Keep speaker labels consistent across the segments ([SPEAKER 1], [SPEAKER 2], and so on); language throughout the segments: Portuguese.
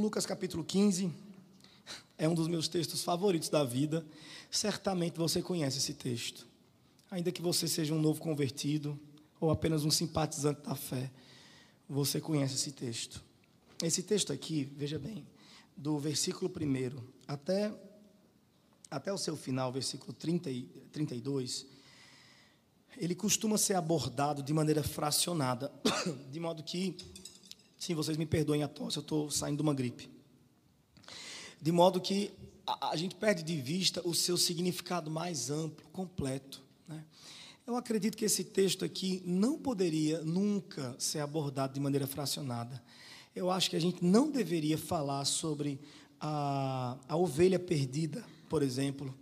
[SPEAKER 1] Lucas capítulo 15 é um dos meus textos favoritos da vida. Certamente você conhece esse texto. Ainda que você seja um novo convertido ou apenas um simpatizante da fé, você conhece esse texto. Esse texto aqui, veja bem, do versículo 1 até, até o seu final, versículo 30 e 32, ele costuma ser abordado de maneira fracionada, de modo que, sim, vocês me perdoem a tosse, eu estou saindo de uma gripe. De modo que a, a gente perde de vista o seu significado mais amplo, completo. Né? Eu acredito que esse texto aqui não poderia nunca ser abordado de maneira fracionada. Eu acho que a gente não deveria falar sobre a, a ovelha perdida, por exemplo,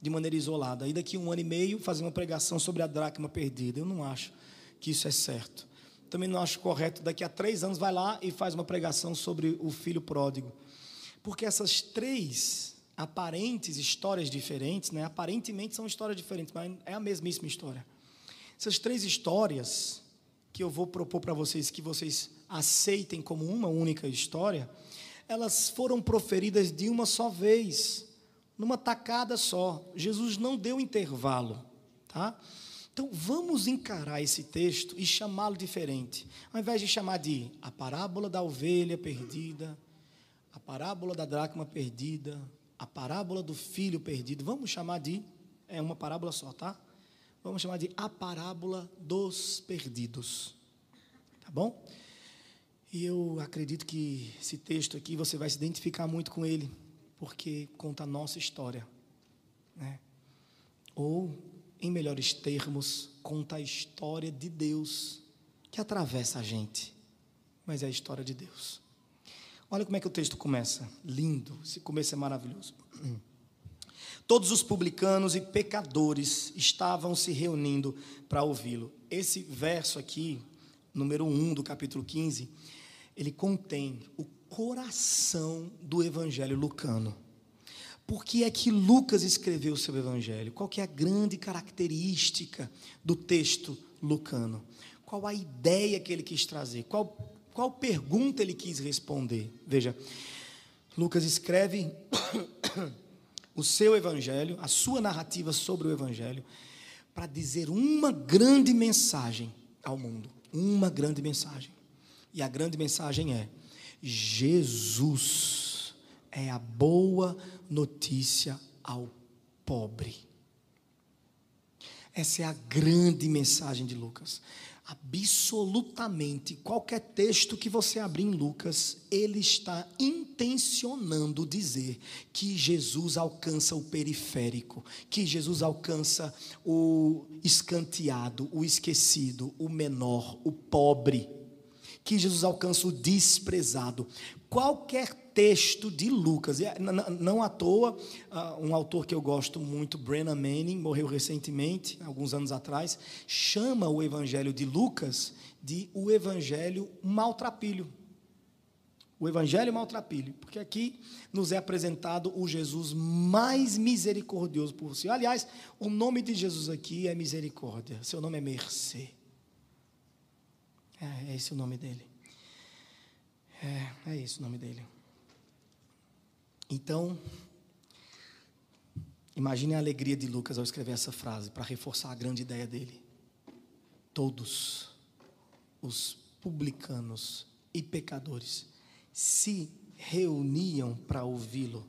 [SPEAKER 1] de maneira isolada. E daqui a um ano e meio fazer uma pregação sobre a dracma perdida. Eu não acho que isso é certo. Também não acho correto daqui a três anos vai lá e faz uma pregação sobre o filho pródigo. Porque essas três aparentes histórias diferentes, né? aparentemente são histórias diferentes, mas é a mesmíssima história. Essas três histórias que eu vou propor para vocês, que vocês aceitem como uma única história, elas foram proferidas de uma só vez, numa tacada só. Jesus não deu intervalo, tá? Então vamos encarar esse texto e chamá-lo diferente. Ao invés de chamar de a parábola da ovelha perdida, a parábola da dracma perdida, a parábola do filho perdido. Vamos chamar de é uma parábola só, tá? Vamos chamar de a parábola dos perdidos. Tá bom? E eu acredito que esse texto aqui você vai se identificar muito com ele, porque conta a nossa história, né? Ou, em melhores termos, conta a história de Deus que atravessa a gente, mas é a história de Deus. Olha como é que o texto começa. Lindo, esse começo é maravilhoso. Todos os publicanos e pecadores estavam se reunindo para ouvi-lo. Esse verso aqui, número 1 do capítulo 15, ele contém o coração do evangelho lucano. Por que é que Lucas escreveu o seu evangelho? Qual que é a grande característica do texto lucano? Qual a ideia que ele quis trazer? Qual qual pergunta ele quis responder? Veja, Lucas escreve o seu evangelho, a sua narrativa sobre o evangelho, para dizer uma grande mensagem ao mundo. Uma grande mensagem. E a grande mensagem é: Jesus é a boa ao pobre. Essa é a grande mensagem de Lucas absolutamente qualquer texto que você abrir em Lucas, ele está intencionando dizer que Jesus alcança o periférico, que Jesus alcança o escanteado, o esquecido, o menor, o pobre, que Jesus alcança o desprezado. Qualquer texto de Lucas. É, não à toa, ah, um autor que eu gosto muito, Brennan Manning, morreu recentemente, alguns anos atrás, chama o Evangelho de Lucas de o Evangelho maltrapilho. O Evangelho maltrapilho, porque aqui nos é apresentado o Jesus mais misericordioso por si. Aliás, o nome de Jesus aqui é misericórdia, seu nome é mercê. É, é esse o nome dele. É, é esse o nome dele. Então, imagine a alegria de Lucas ao escrever essa frase, para reforçar a grande ideia dele. Todos os publicanos e pecadores se reuniam para ouvi-lo.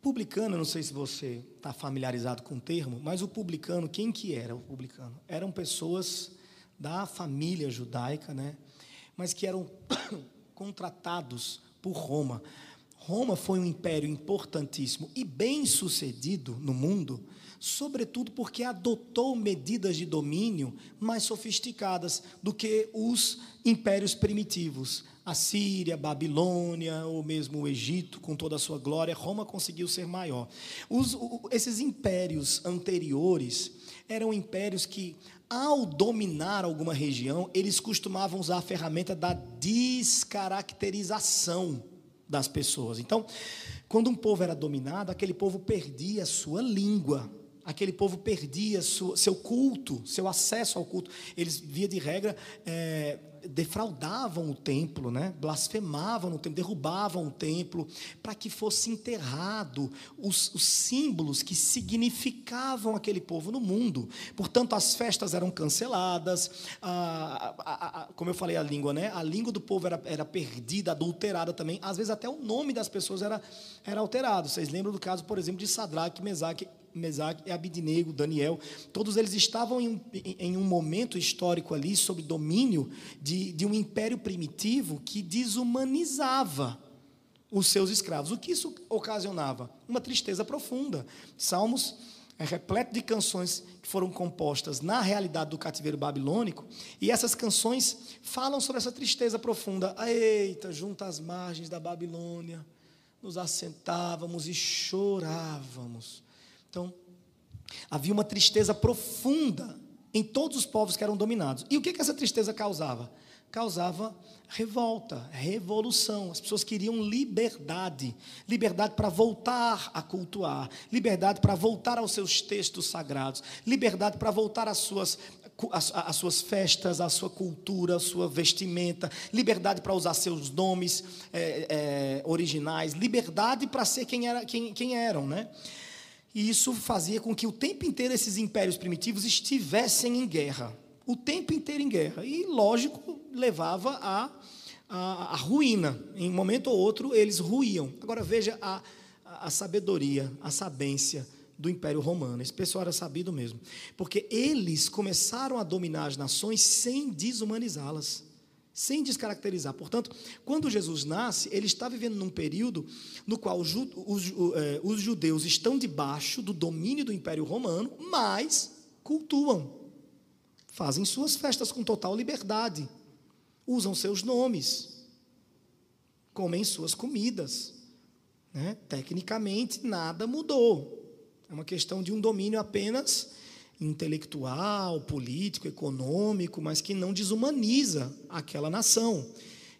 [SPEAKER 1] Publicano, não sei se você está familiarizado com o termo, mas o publicano, quem que era o publicano? Eram pessoas da família judaica, né? mas que eram contratados por Roma Roma foi um império importantíssimo e bem sucedido no mundo, sobretudo porque adotou medidas de domínio mais sofisticadas do que os impérios primitivos. A Síria, Babilônia, ou mesmo o Egito, com toda a sua glória, Roma conseguiu ser maior. Os, esses impérios anteriores eram impérios que, ao dominar alguma região, eles costumavam usar a ferramenta da descaracterização das pessoas. Então, quando um povo era dominado, aquele povo perdia a sua língua. aquele povo perdia seu culto, seu acesso ao culto. Eles, via de regra, é, defraudavam o templo, né? blasfemavam no templo, derrubavam o templo, para que fosse enterrado os, os, símbolos que significavam aquele povo no mundo. Portanto, as festas eram canceladas, a, a, a, como eu falei, a língua, né? a língua do povo era, era perdida, adulterada também. Às vezes, até o nome das pessoas era, era alterado. Vocês lembram do caso, por exemplo, de Sadraque, Mesaque Mesaque e Abidnego, Daniel, todos eles estavam em, em, um momento histórico ali, sob domínio de, de um império primitivo que desumanizava os seus escravos. O que isso ocasionava? Uma tristeza profunda. Salmos é repleto de canções que foram compostas na realidade do cativeiro babilônico, e essas canções falam sobre essa tristeza profunda. Eita, junto às margens da Babilônia, nos assentávamos e chorávamos então, havia uma tristeza profunda em todos os povos que eram dominados. E o que, que essa tristeza causava? Causava revolta, revolução. As pessoas queriam liberdade, liberdade para voltar a cultuar, liberdade para voltar aos seus textos sagrados, liberdade para voltar às suas as, as, suas festas, a sua cultura, a sua vestimenta, liberdade para usar seus nomes é, é, originais, liberdade para ser quem, era, quem, quem eram, né? E isso fazia com que o tempo inteiro esses impérios primitivos estivessem em guerra. O tempo inteiro em guerra. E, lógico, levava a, a, a ruína. Em um momento ou outro, eles ruíam. Agora, veja a, a sabedoria, a sabência do Império Romano. Esse pessoal era sabido mesmo. Porque eles começaram a dominar as nações sem desumanizá-las sem descaracterizar. Portanto, quando Jesus nasce, ele está vivendo num período no qual os, é, os, judeus estão debaixo do domínio do Império Romano, mas cultuam, fazem suas festas com total liberdade, usam seus nomes, comem suas comidas. Né? Tecnicamente, nada mudou. É uma questão de um domínio apenas intelectual, político, econômico, mas que não desumaniza aquela nação.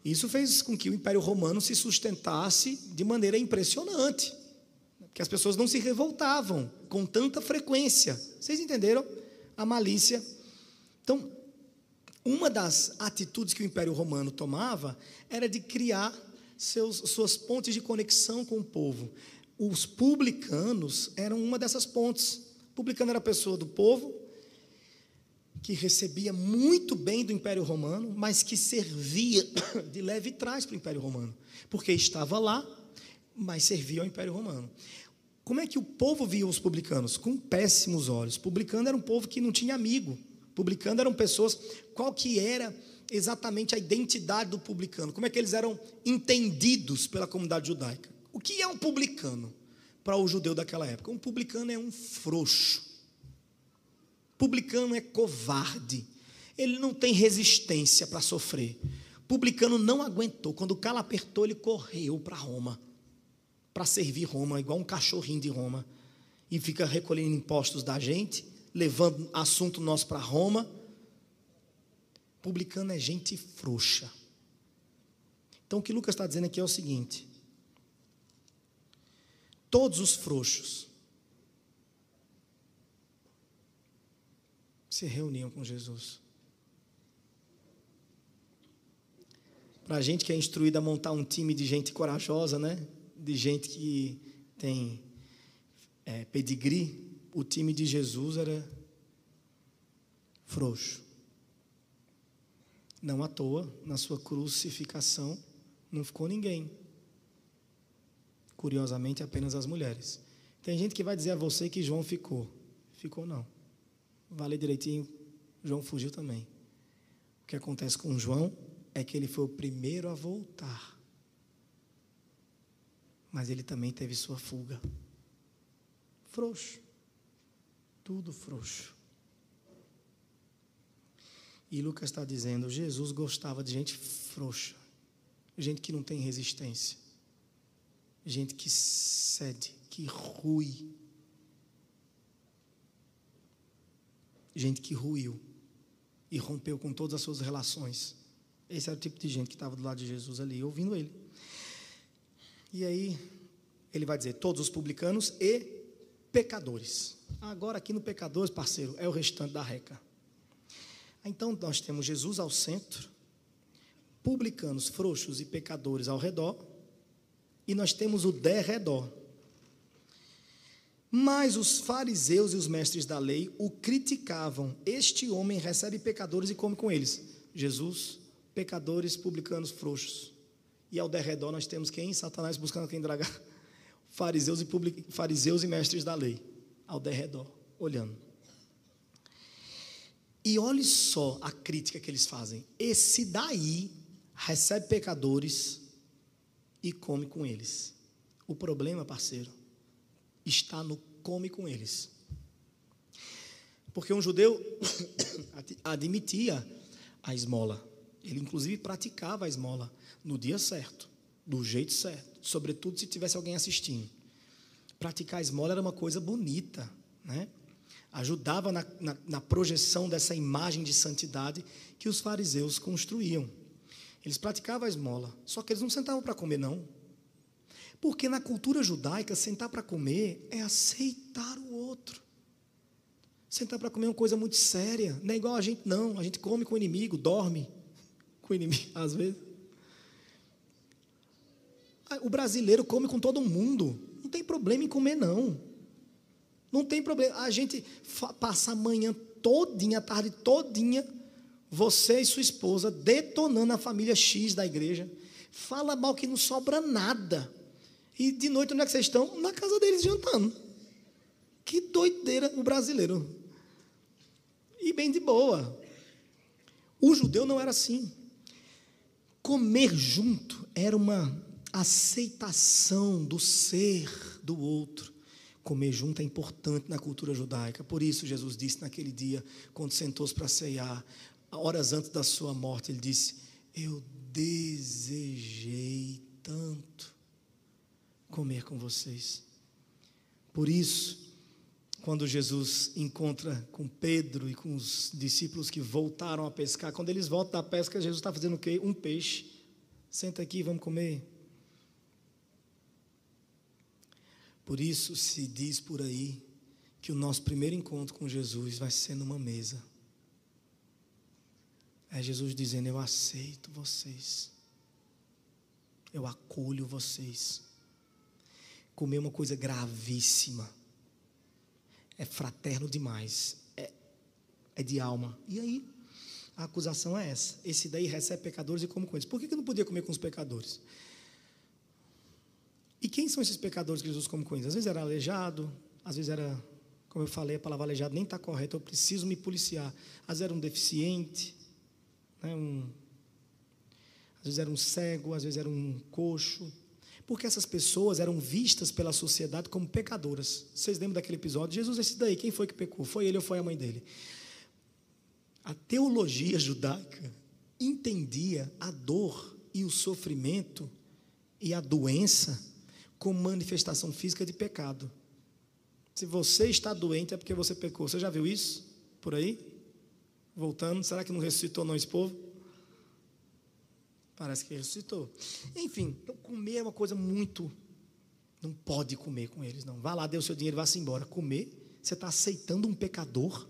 [SPEAKER 1] Isso fez com que o Império Romano se sustentasse de maneira impressionante, que as pessoas não se revoltavam com tanta frequência. Vocês entenderam a malícia? Então, uma das atitudes que o Império Romano tomava era de criar seus, suas pontes de conexão com o povo. Os publicanos eram uma dessas pontes. Publicano era pessoa do povo que recebia muito bem do Império Romano, mas que servia de leve trás para o Império Romano, porque estava lá, mas servia ao Império Romano. Como é que o povo via os publicanos? Com péssimos olhos. Publicano era um povo que não tinha amigo. Publicano eram pessoas. Qual que era exatamente a identidade do publicano? Como é que eles eram entendidos pela comunidade judaica? O que é um publicano? Para o judeu daquela época. Um publicano é um frouxo. Publicano é covarde. Ele não tem resistência para sofrer. Publicano não aguentou. Quando o calo apertou, ele correu para Roma. Para servir Roma, igual um cachorrinho de Roma. E fica recolhendo impostos da gente, levando assunto nosso para Roma. Publicano é gente frouxa. Então o que Lucas está dizendo aqui é o seguinte: todos os frouxos se reuniam com Jesus. Para a gente que é instruída a montar um time de gente corajosa, né? De gente que tem é, pedigree, o time de Jesus era frouxo. Não à toa, na sua crucificação, não ficou ninguém curiosamente, apenas as mulheres. Tem gente que vai dizer a você que João ficou. Ficou não. Vale direitinho, João fugiu também. O que acontece com João é que ele foi o primeiro a voltar. Mas ele também teve sua fuga. Frouxo. Tudo frouxo. E Lucas está dizendo: Jesus gostava de gente frouxa, gente que não tem resistência gente que cede, que rui. Gente que ruiu e rompeu com todas as suas relações. Esse era o tipo de gente que estava do lado de Jesus ali, ouvindo ele. E aí, ele vai dizer: todos os publicanos e pecadores. Agora aqui no pecadores, parceiro, é o restante da reca. Então nós temos Jesus ao centro, publicanos, frouxos e pecadores ao redor, e nós temos o derredor. Mas os fariseus e os mestres da lei o criticavam. Este homem recebe pecadores e come com eles. Jesus, pecadores, publicanos, frouxos. E ao derredor nós temos quem? Satanás buscando quem dragar. Fariseus e, public... fariseus e mestres da lei. Ao derredor, olhando. E olhe só a crítica que eles fazem. Esse daí recebe pecadores e come com eles. O problema, parceiro, está no come com eles. Porque um judeu admitia a esmola. Ele, inclusive, praticava a esmola no dia certo, do jeito certo, sobretudo se tivesse alguém assistindo. Praticar a esmola era uma coisa bonita, né? ajudava na, na, na projeção dessa imagem de santidade que os fariseus construíam. Eles praticavam a esmola, só que eles não sentavam para comer, não. Porque na cultura judaica, sentar para comer é aceitar o outro. Sentar para comer é uma coisa muito séria. Não é igual a gente, não. A gente come com o inimigo, dorme com o inimigo, às vezes. O brasileiro come com todo mundo. Não tem problema em comer, não. Não tem problema. A gente passa a manhã todinha, a tarde todinha, você e sua esposa detonando a família X da igreja. Fala mal que não sobra nada. E de noite, onde é que vocês estão? Na casa deles jantando. Que doideira o brasileiro. E bem de boa. O judeu não era assim. Comer junto era uma aceitação do ser do outro. Comer junto é importante na cultura judaica. Por isso, Jesus disse naquele dia, quando sentou-se para ceiar, horas antes da sua morte, ele disse: Eu desejei tanto comer com vocês. Por isso, quando Jesus encontra com Pedro e com os discípulos que voltaram a pescar, quando eles voltam da pesca, Jesus está fazendo o quê? Um peixe. Senta aqui, vamos comer. Por isso se diz por aí que o nosso primeiro encontro com Jesus vai ser numa mesa. É Jesus dizendo: Eu aceito vocês, eu acolho vocês comer uma coisa gravíssima. É fraterno demais. É, é de alma. E aí, a acusação é essa. Esse daí recebe pecadores e come com eles. Por que, que não podia comer com os pecadores? E quem são esses pecadores que Jesus come com eles? Às vezes era aleijado, às vezes era, como eu falei, a palavra aleijado nem está correta, eu preciso me policiar. Às vezes era um deficiente, né, um, às vezes era um cego, às vezes era um coxo, porque essas pessoas eram vistas pela sociedade como pecadoras. Vocês lembram daquele episódio? Jesus, esse daí, quem foi que pecou? Foi ele ou foi a mãe dele? A teologia judaica entendia a dor e o sofrimento e a doença como manifestação física de pecado. Se você está doente é porque você pecou. Você já viu isso por aí? Voltando, será que não ressuscitou não esse povo? Parece que ressuscitou. Enfim, então comer é uma coisa muito. Não pode comer com eles, não. Vá lá, dê o seu dinheiro vá-se embora. Comer, você está aceitando um pecador,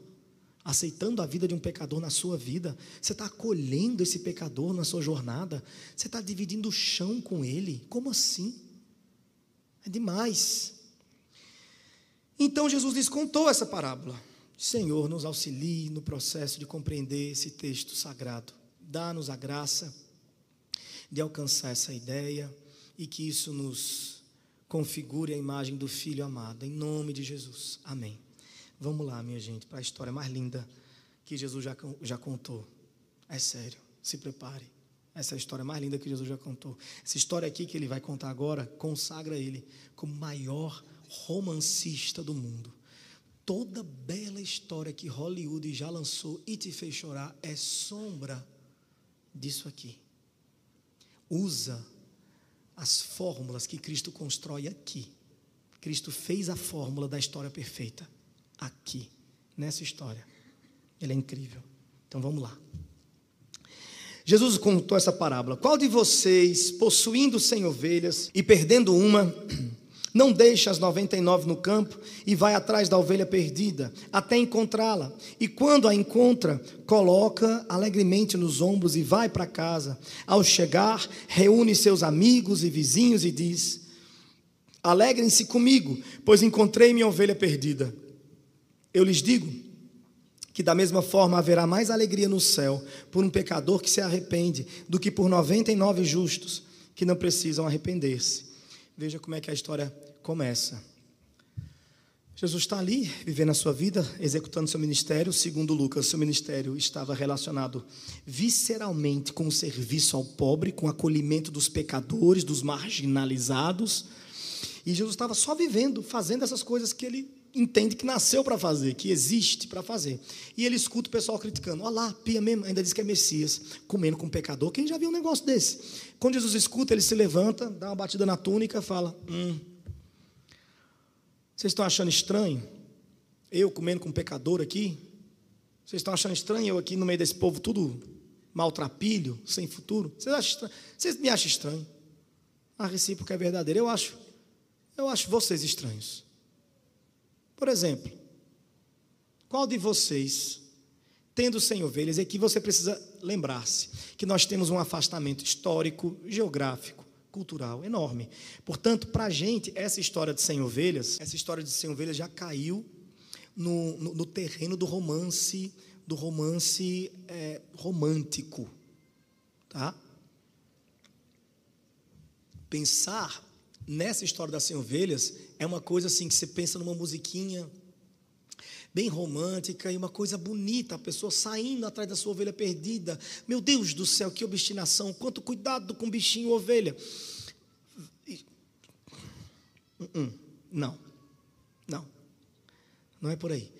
[SPEAKER 1] aceitando a vida de um pecador na sua vida. Você está acolhendo esse pecador na sua jornada. Você está dividindo o chão com ele. Como assim? É demais. Então Jesus lhes contou essa parábola. Senhor, nos auxilie no processo de compreender esse texto sagrado. Dá-nos a graça de alcançar essa ideia e que isso nos configure a imagem do Filho amado, em nome de Jesus. Amém. Vamos lá, minha gente, para a história mais linda que Jesus já, já contou. É sério, se prepare. Essa é a história mais linda que Jesus já contou. Essa história aqui que ele vai contar agora consagra ele como maior romancista do mundo. Toda bela história que Hollywood já lançou e te fez chorar é sombra disso aqui usa as fórmulas que Cristo constrói aqui. Cristo fez a fórmula da história perfeita aqui, nessa história. Ele é incrível. Então vamos lá. Jesus contou essa parábola. Qual de vocês, possuindo cem ovelhas e perdendo uma, Não deixa as 99 no campo e vai atrás da ovelha perdida, até encontrá-la. E quando a encontra, coloca alegremente nos ombros e vai para casa. Ao chegar, reúne seus amigos e vizinhos e diz: Alegrem-se comigo, pois encontrei minha ovelha perdida. Eu lhes digo que da mesma forma haverá mais alegria no céu por um pecador que se arrepende do que por 99 justos que não precisam arrepender-se. Veja como é que a história começa. Jesus está ali, vivendo a sua vida, executando seu ministério. Segundo Lucas, seu ministério estava relacionado visceralmente com o serviço ao pobre, com o acolhimento dos pecadores, dos marginalizados. E Jesus estava só vivendo, fazendo essas coisas que ele entende que nasceu para fazer, que existe para fazer. E ele escuta o pessoal criticando. Olha lá, Pia mesmo, ainda diz que é Messias, comendo com um pecador. Quem já viu um negócio desse? Quando Jesus escuta, ele se levanta, dá uma batida na túnica, fala: Hum, vocês estão achando estranho? Eu comendo com um pecador aqui? Vocês estão achando estranho eu aqui no meio desse povo tudo maltrapilho, sem futuro? Vocês, acham estranho? Vocês me acham estranho? A recíproca é verdadeira. Eu acho, eu acho vocês estranhos. Por exemplo, qual de vocês, tendo 100 ovelhas, é que você precisa lembrar-se que nós temos um afastamento histórico, geográfico, cultural enorme. Portanto, para a gente, essa história de 100 ovelhas, essa história de 100 ovelhas já caiu no, no, no terreno do romance, do romance é, romântico, tá? Pensar nessa história das 100 ovelhas é uma coisa assim que você pensa numa musiquinha bem romântica e uma coisa bonita, a pessoa saindo atrás da sua ovelha perdida. Meu Deus do céu, que obstinação, quanto cuidado com bichinho ovelha. Uh -uh. Não, não, não é por aí.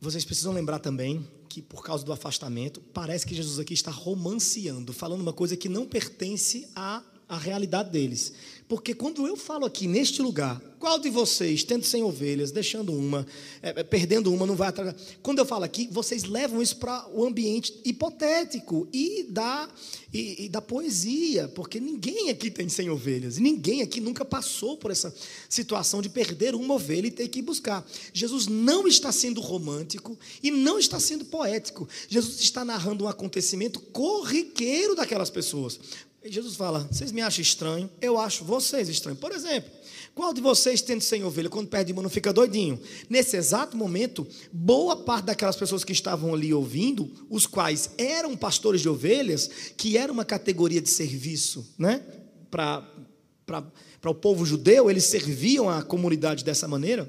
[SPEAKER 1] Vocês precisam lembrar também que, por causa do afastamento, parece que Jesus aqui está romanceando, falando uma coisa que não pertence à, à realidade deles. Porque quando eu falo aqui neste lugar, qual de vocês, tendo 100 ovelhas, deixando uma, é, é, perdendo uma, não vai atrás. Quando eu falo aqui, vocês levam isso para o ambiente hipotético e da, e, e da poesia, porque ninguém aqui tem 100 ovelhas, ninguém aqui nunca passou por essa situação de perder uma ovelha e ter que ir buscar. Jesus não está sendo romântico e não está sendo poético. Jesus está narrando um acontecimento corriqueiro daquelas pessoas. E Jesus fala: Vocês me acham estranho? Eu acho vocês estranhos. Por exemplo, qual de vocês, tendo sem ovelha, quando perde uma, não fica doidinho? Nesse exato momento, boa parte daquelas pessoas que estavam ali ouvindo, os quais eram pastores de ovelhas, que era uma categoria de serviço, né? Para o povo judeu, eles serviam a comunidade dessa maneira.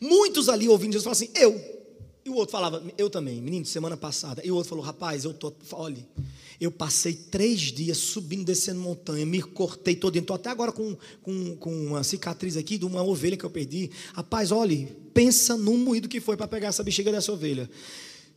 [SPEAKER 1] Muitos ali ouvindo Jesus falavam assim: Eu. E o outro falava: Eu também, menino, semana passada. E o outro falou: Rapaz, eu tô. Olhe eu passei três dias subindo, descendo montanha, me cortei todo, estou até agora com, com, com uma cicatriz aqui de uma ovelha que eu perdi. Rapaz, olhe, pensa no moído que foi para pegar essa bexiga dessa ovelha.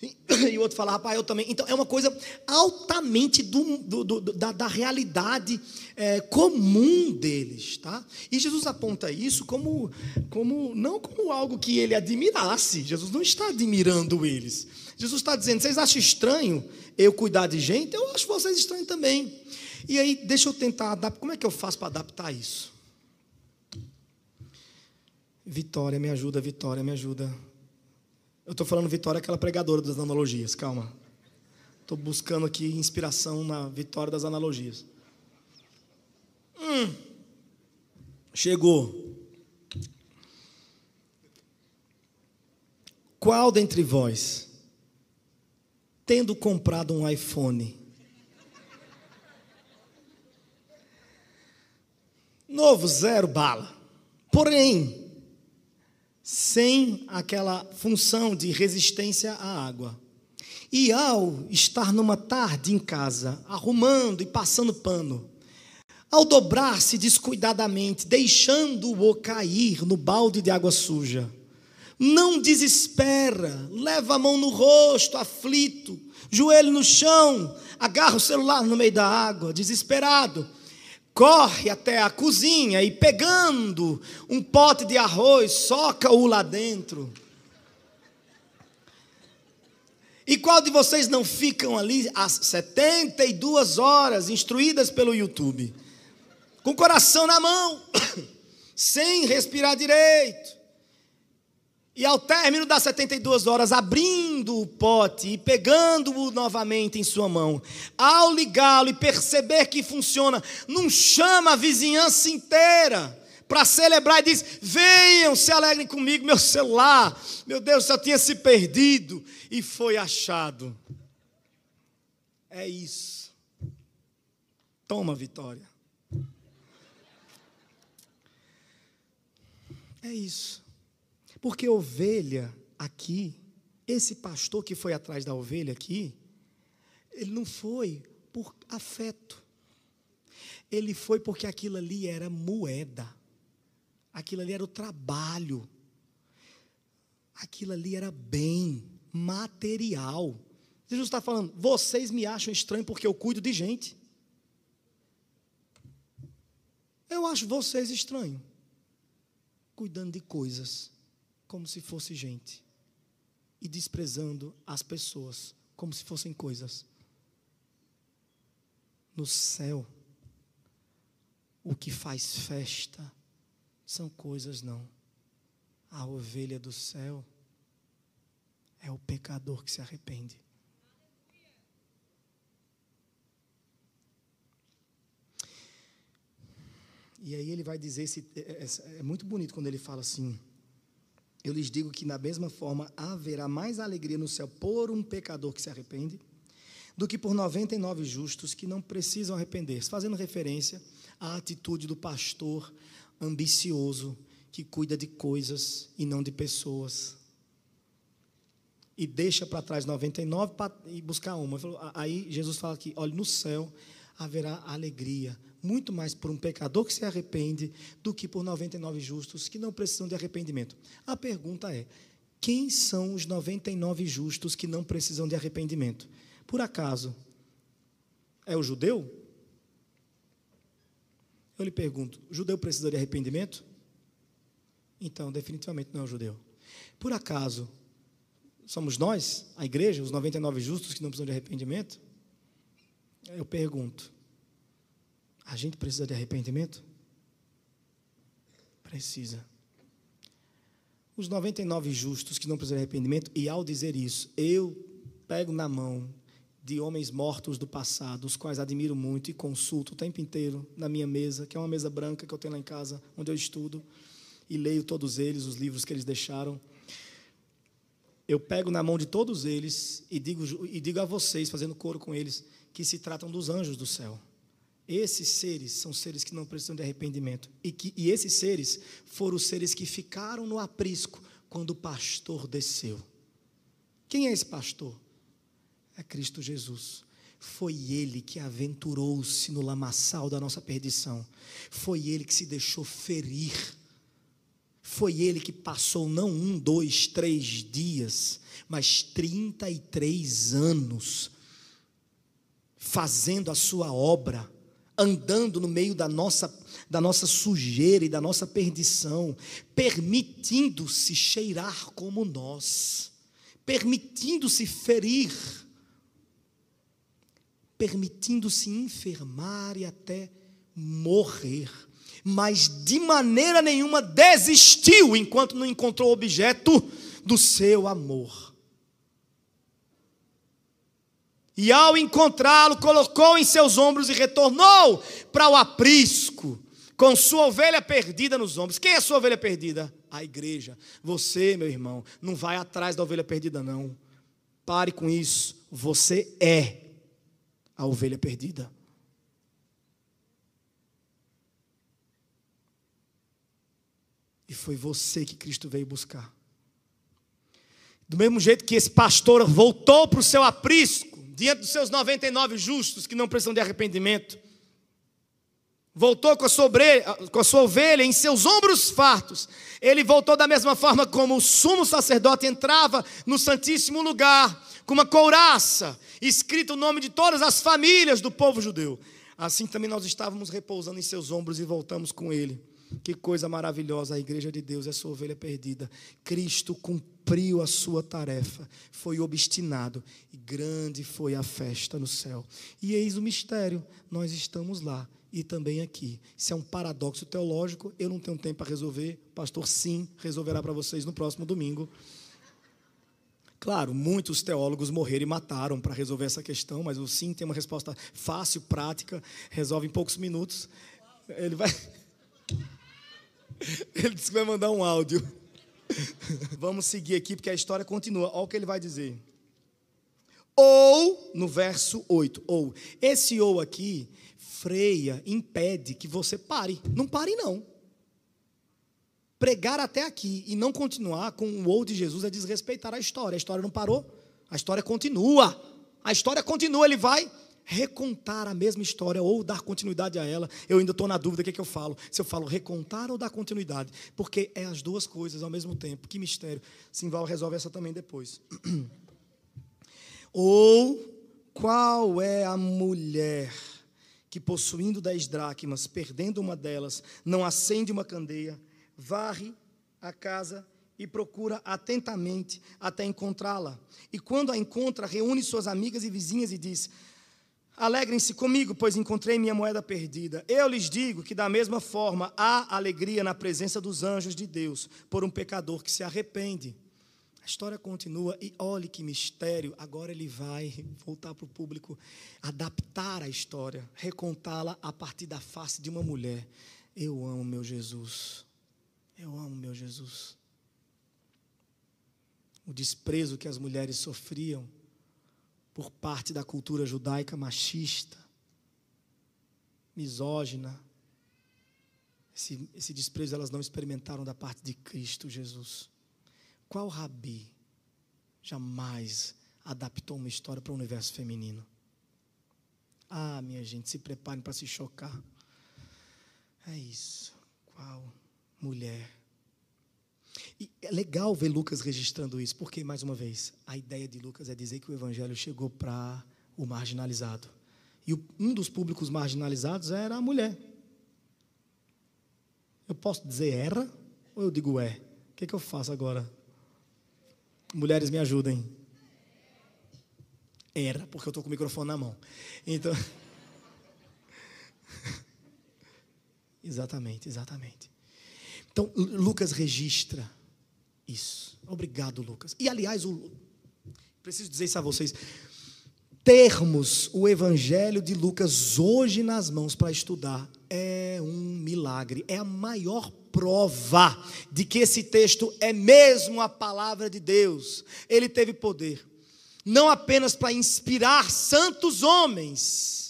[SPEAKER 1] E, o outro fala, rapaz, eu também. Então é uma coisa altamente do, do, do, da, da, realidade é, comum deles, tá? E Jesus aponta isso como, como não como algo que ele admirasse. Jesus não está admirando eles. Jesus está dizendo: vocês acham estranho eu cuidar de gente? Eu acho vocês estranhos também. E aí, deixa eu tentar adaptar. Como é que eu faço para adaptar isso? Vitória, me ajuda, Vitória, me ajuda. Eu estou falando Vitória, aquela pregadora das analogias, calma. Estou buscando aqui inspiração na Vitória das analogias. Hum, chegou. Qual dentre vós tendo comprado um iPhone. Novo, zero bala. Porém, sem aquela função de resistência à água. E ao estar numa tarde em casa, arrumando e passando pano, ao dobrar-se descuidadamente, deixando-o cair no balde de água suja, não desespera, leva a mão no rosto, aflito, joelho no chão, agarra o celular no meio da água, desesperado. Corre até a cozinha e pegando um pote de arroz, soca-o lá dentro. E qual de vocês não ficam ali às 72 horas instruídas pelo YouTube? Com o coração na mão sem respirar direito. E ao término das 72 horas, abrindo o pote e pegando-o novamente em sua mão, ao ligá-lo e perceber que funciona, não chama a vizinhança inteira para celebrar e diz: Venham, se alegrem comigo, meu celular, meu Deus, só tinha se perdido e foi achado. É isso. Toma, Vitória. É isso. Porque ovelha aqui, esse pastor que foi atrás da ovelha aqui, ele não foi por afeto. Ele foi porque aquilo ali era moeda. Aquilo ali era o trabalho. Aquilo ali era bem material. Jesus está falando, vocês me acham estranho porque eu cuido de gente. Eu acho vocês estranhos, cuidando de coisas como se fosse gente e desprezando as pessoas como se fossem coisas. No céu, o que faz festa são coisas não. A ovelha do céu é o pecador que se arrepende. E aí ele vai dizer, esse, é, é, muito bonito quando ele fala assim, eu lhes digo que, da mesma forma, haverá mais alegria no céu por um pecador que se arrepende do que por 99 justos que não precisam arrepender-se. Fazendo referência à atitude do pastor ambicioso que cuida de coisas e não de pessoas. E deixa para trás 99 para ir buscar uma. Aí Jesus fala aqui: olha, no céu haverá alegria muito mais por um pecador que se arrepende do que por 99 justos que não precisam de arrependimento. A pergunta é: quem são os 99 justos que não precisam de arrependimento? Por acaso é o judeu? Eu lhe pergunto: o judeu precisa de arrependimento? Então, definitivamente não é o judeu. Por acaso somos nós, a igreja, os 99 justos que não precisam de arrependimento? Eu pergunto: a gente precisa de arrependimento? Precisa. Os 99 justos que não precisam de arrependimento, e ao dizer isso, eu pego na mão de homens mortos do passado, os quais admiro muito e consulto o tempo inteiro na minha mesa, que é uma mesa branca que eu tenho lá em casa, onde eu estudo e leio todos eles, os livros que eles deixaram. Eu pego na mão de todos eles e digo, e digo a vocês, fazendo coro com eles, que se tratam dos anjos do céu. Esses seres são seres que não precisam de arrependimento. E, que, e esses seres foram os seres que ficaram no aprisco quando o pastor desceu. Quem é esse pastor? É Cristo Jesus. Foi ele que aventurou-se no lamaçal da nossa perdição. Foi ele que se deixou ferir. Foi ele que passou não um, dois, três dias, mas 33 anos fazendo a sua obra andando no meio da nossa, da nossa sujeira e da nossa perdição, permitindo-se cheirar como nós, permitindo-se ferir, permitindo-se enfermar e até morrer, mas de maneira nenhuma desistiu enquanto não encontrou o objeto do seu amor. E ao encontrá-lo, colocou em seus ombros e retornou para o aprisco, com sua ovelha perdida nos ombros. Quem é a sua ovelha perdida? A igreja. Você, meu irmão, não vai atrás da ovelha perdida, não. Pare com isso. Você é a ovelha perdida. E foi você que Cristo veio buscar. Do mesmo jeito que esse pastor voltou para o seu aprisco, diante dos seus 99 justos que não precisam de arrependimento. Voltou com a, sua ovelha, com a sua ovelha em seus ombros fartos. Ele voltou da mesma forma como o sumo sacerdote entrava no Santíssimo Lugar, com uma couraça, escrito o nome de todas as famílias do povo judeu. Assim também nós estávamos repousando em seus ombros e voltamos com ele. Que coisa maravilhosa, a igreja de Deus é sua ovelha perdida. Cristo cumpriu a sua tarefa, foi obstinado e grande foi a festa no céu. E eis o mistério: nós estamos lá e também aqui. Isso é um paradoxo teológico, eu não tenho tempo para resolver, pastor sim resolverá para vocês no próximo domingo. Claro, muitos teólogos morreram e mataram para resolver essa questão, mas o sim tem uma resposta fácil, prática, resolve em poucos minutos. Ele vai. Ele disse que vai mandar um áudio. Vamos seguir aqui, porque a história continua. Olha o que ele vai dizer. Ou, no verso 8, ou. Esse ou aqui freia, impede que você pare. Não pare, não. Pregar até aqui e não continuar com o ou de Jesus é desrespeitar a história. A história não parou, a história continua. A história continua, ele vai recontar a mesma história ou dar continuidade a ela. Eu ainda estou na dúvida o que, é que eu falo. Se eu falo recontar ou dar continuidade. Porque é as duas coisas ao mesmo tempo. Que mistério. Simval resolve essa também depois. ou qual é a mulher que, possuindo dez dracmas, perdendo uma delas, não acende uma candeia, varre a casa e procura atentamente até encontrá-la. E quando a encontra, reúne suas amigas e vizinhas e diz: Alegrem-se comigo, pois encontrei minha moeda perdida. Eu lhes digo que, da mesma forma, há alegria na presença dos anjos de Deus por um pecador que se arrepende. A história continua e olhe que mistério. Agora ele vai voltar para o público, adaptar a história, recontá-la a partir da face de uma mulher. Eu amo meu Jesus. Eu amo meu Jesus. O desprezo que as mulheres sofriam por parte da cultura judaica machista, misógina. Esse, esse desprezo elas não experimentaram da parte de Cristo Jesus. Qual rabi jamais adaptou uma história para o universo feminino? Ah, minha gente, se preparem para se chocar. É isso. Qual mulher e é legal ver Lucas registrando isso, porque, mais uma vez, a ideia de Lucas é dizer que o evangelho chegou para o marginalizado. E um dos públicos marginalizados era a mulher. Eu posso dizer era ou eu digo é? O que, é que eu faço agora? Mulheres, me ajudem. Era, porque eu estou com o microfone na mão. Então. exatamente, exatamente. Então, Lucas registra isso. Obrigado, Lucas. E, aliás, o, preciso dizer isso a vocês. Termos o Evangelho de Lucas hoje nas mãos para estudar é um milagre, é a maior prova de que esse texto é mesmo a palavra de Deus. Ele teve poder, não apenas para inspirar santos homens,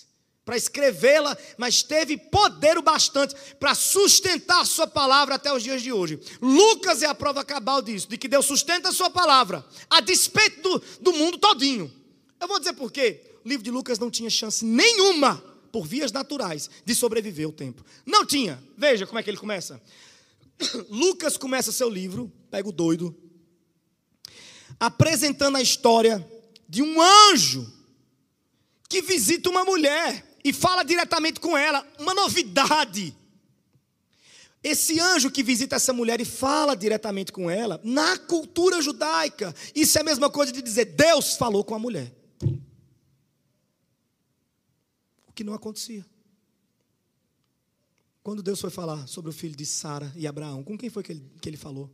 [SPEAKER 1] para escrevê-la, mas teve poder o bastante para sustentar sua palavra até os dias de hoje. Lucas é a prova cabal disso, de que Deus sustenta a sua palavra, a despeito do, do mundo todinho. Eu vou dizer por quê. O livro de Lucas não tinha chance nenhuma, por vias naturais, de sobreviver o tempo. Não tinha. Veja como é que ele começa. Lucas começa seu livro, pega o doido, apresentando a história de um anjo que visita uma mulher e fala diretamente com ela, uma novidade. Esse anjo que visita essa mulher e fala diretamente com ela, na cultura judaica, isso é a mesma coisa de dizer Deus falou com a mulher. O que não acontecia. Quando Deus foi falar sobre o filho de Sara e Abraão, com quem foi que ele, que ele falou?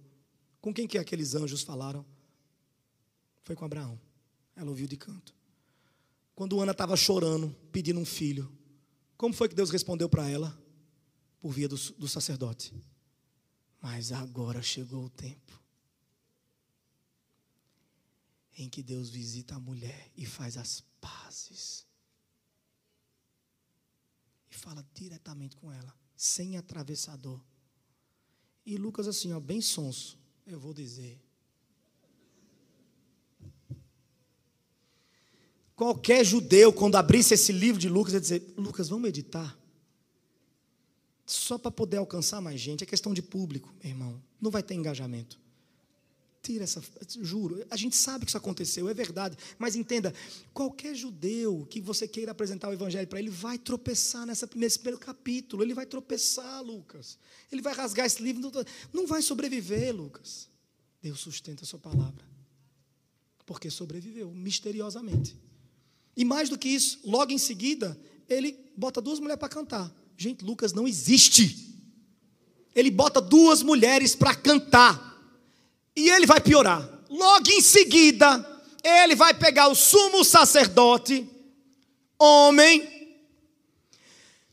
[SPEAKER 1] Com quem que aqueles anjos falaram? Foi com Abraão. Ela ouviu de canto quando Ana estava chorando, pedindo um filho, como foi que Deus respondeu para ela? Por via do, do sacerdote. Mas agora chegou o tempo em que Deus visita a mulher e faz as pazes. E fala diretamente com ela, sem atravessador. E Lucas, assim, ó, bem sonso, eu vou dizer: Qualquer judeu, quando abrisse esse livro de Lucas, ia dizer: Lucas, vamos meditar. Só para poder alcançar mais gente. É questão de público, meu irmão. Não vai ter engajamento. Tira essa. Juro, a gente sabe que isso aconteceu, é verdade. Mas entenda: qualquer judeu que você queira apresentar o evangelho para ele, vai tropeçar nessa, nesse primeiro capítulo. Ele vai tropeçar, Lucas. Ele vai rasgar esse livro. Não vai sobreviver, Lucas. Deus sustenta a sua palavra. Porque sobreviveu misteriosamente. E mais do que isso, logo em seguida, ele bota duas mulheres para cantar. Gente, Lucas não existe. Ele bota duas mulheres para cantar. E ele vai piorar. Logo em seguida, ele vai pegar o sumo sacerdote, homem,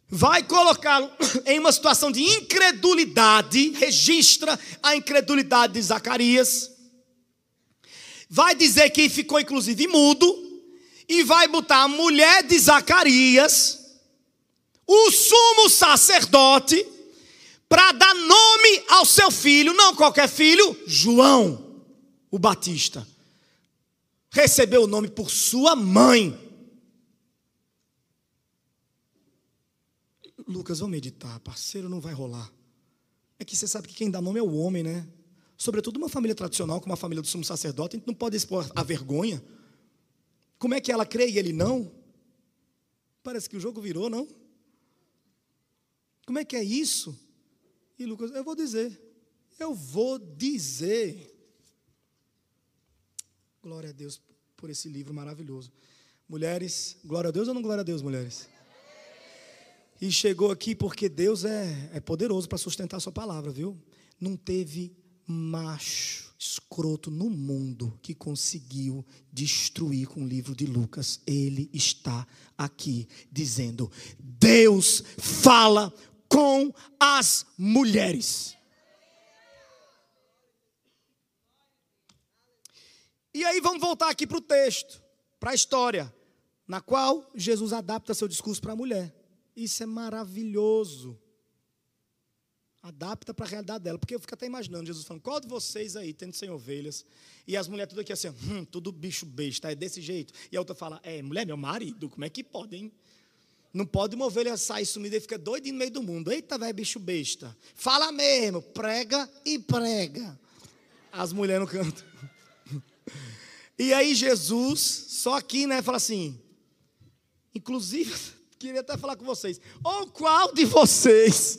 [SPEAKER 1] vai colocá-lo em uma situação de incredulidade, registra a incredulidade de Zacarias, vai dizer que ficou inclusive mudo, e vai botar a mulher de Zacarias, o sumo sacerdote, para dar nome ao seu filho, não qualquer filho, João, o Batista. Recebeu o nome por sua mãe. Lucas, vamos meditar, parceiro, não vai rolar. É que você sabe que quem dá nome é o homem, né? Sobretudo uma família tradicional, como a família do sumo sacerdote, a gente não pode expor a vergonha. Como é que ela crê e ele não? Parece que o jogo virou, não? Como é que é isso? E Lucas, eu vou dizer. Eu vou dizer. Glória a Deus por esse livro maravilhoso. Mulheres, glória a Deus ou não glória a Deus, mulheres? E chegou aqui porque Deus é, é poderoso para sustentar a sua palavra, viu? Não teve macho escroto no mundo que conseguiu destruir com o livro de Lucas. Ele está aqui dizendo: Deus fala com as mulheres. E aí vamos voltar aqui para o texto, para a história, na qual Jesus adapta seu discurso para a mulher. Isso é maravilhoso. Adapta para a realidade dela. Porque eu fico até imaginando Jesus falando: qual de vocês aí, tendo 100 ovelhas, e as mulheres tudo aqui assim, hum, tudo bicho besta, é desse jeito. E a outra fala: é, mulher, meu marido, como é que pode, hein? Não pode uma ovelha sair sumida e fica doido no meio do mundo. Eita, velho, bicho besta. Fala mesmo, prega e prega. As mulheres no canto. E aí Jesus, só aqui, né, fala assim. Inclusive, queria até falar com vocês. Ou qual de vocês?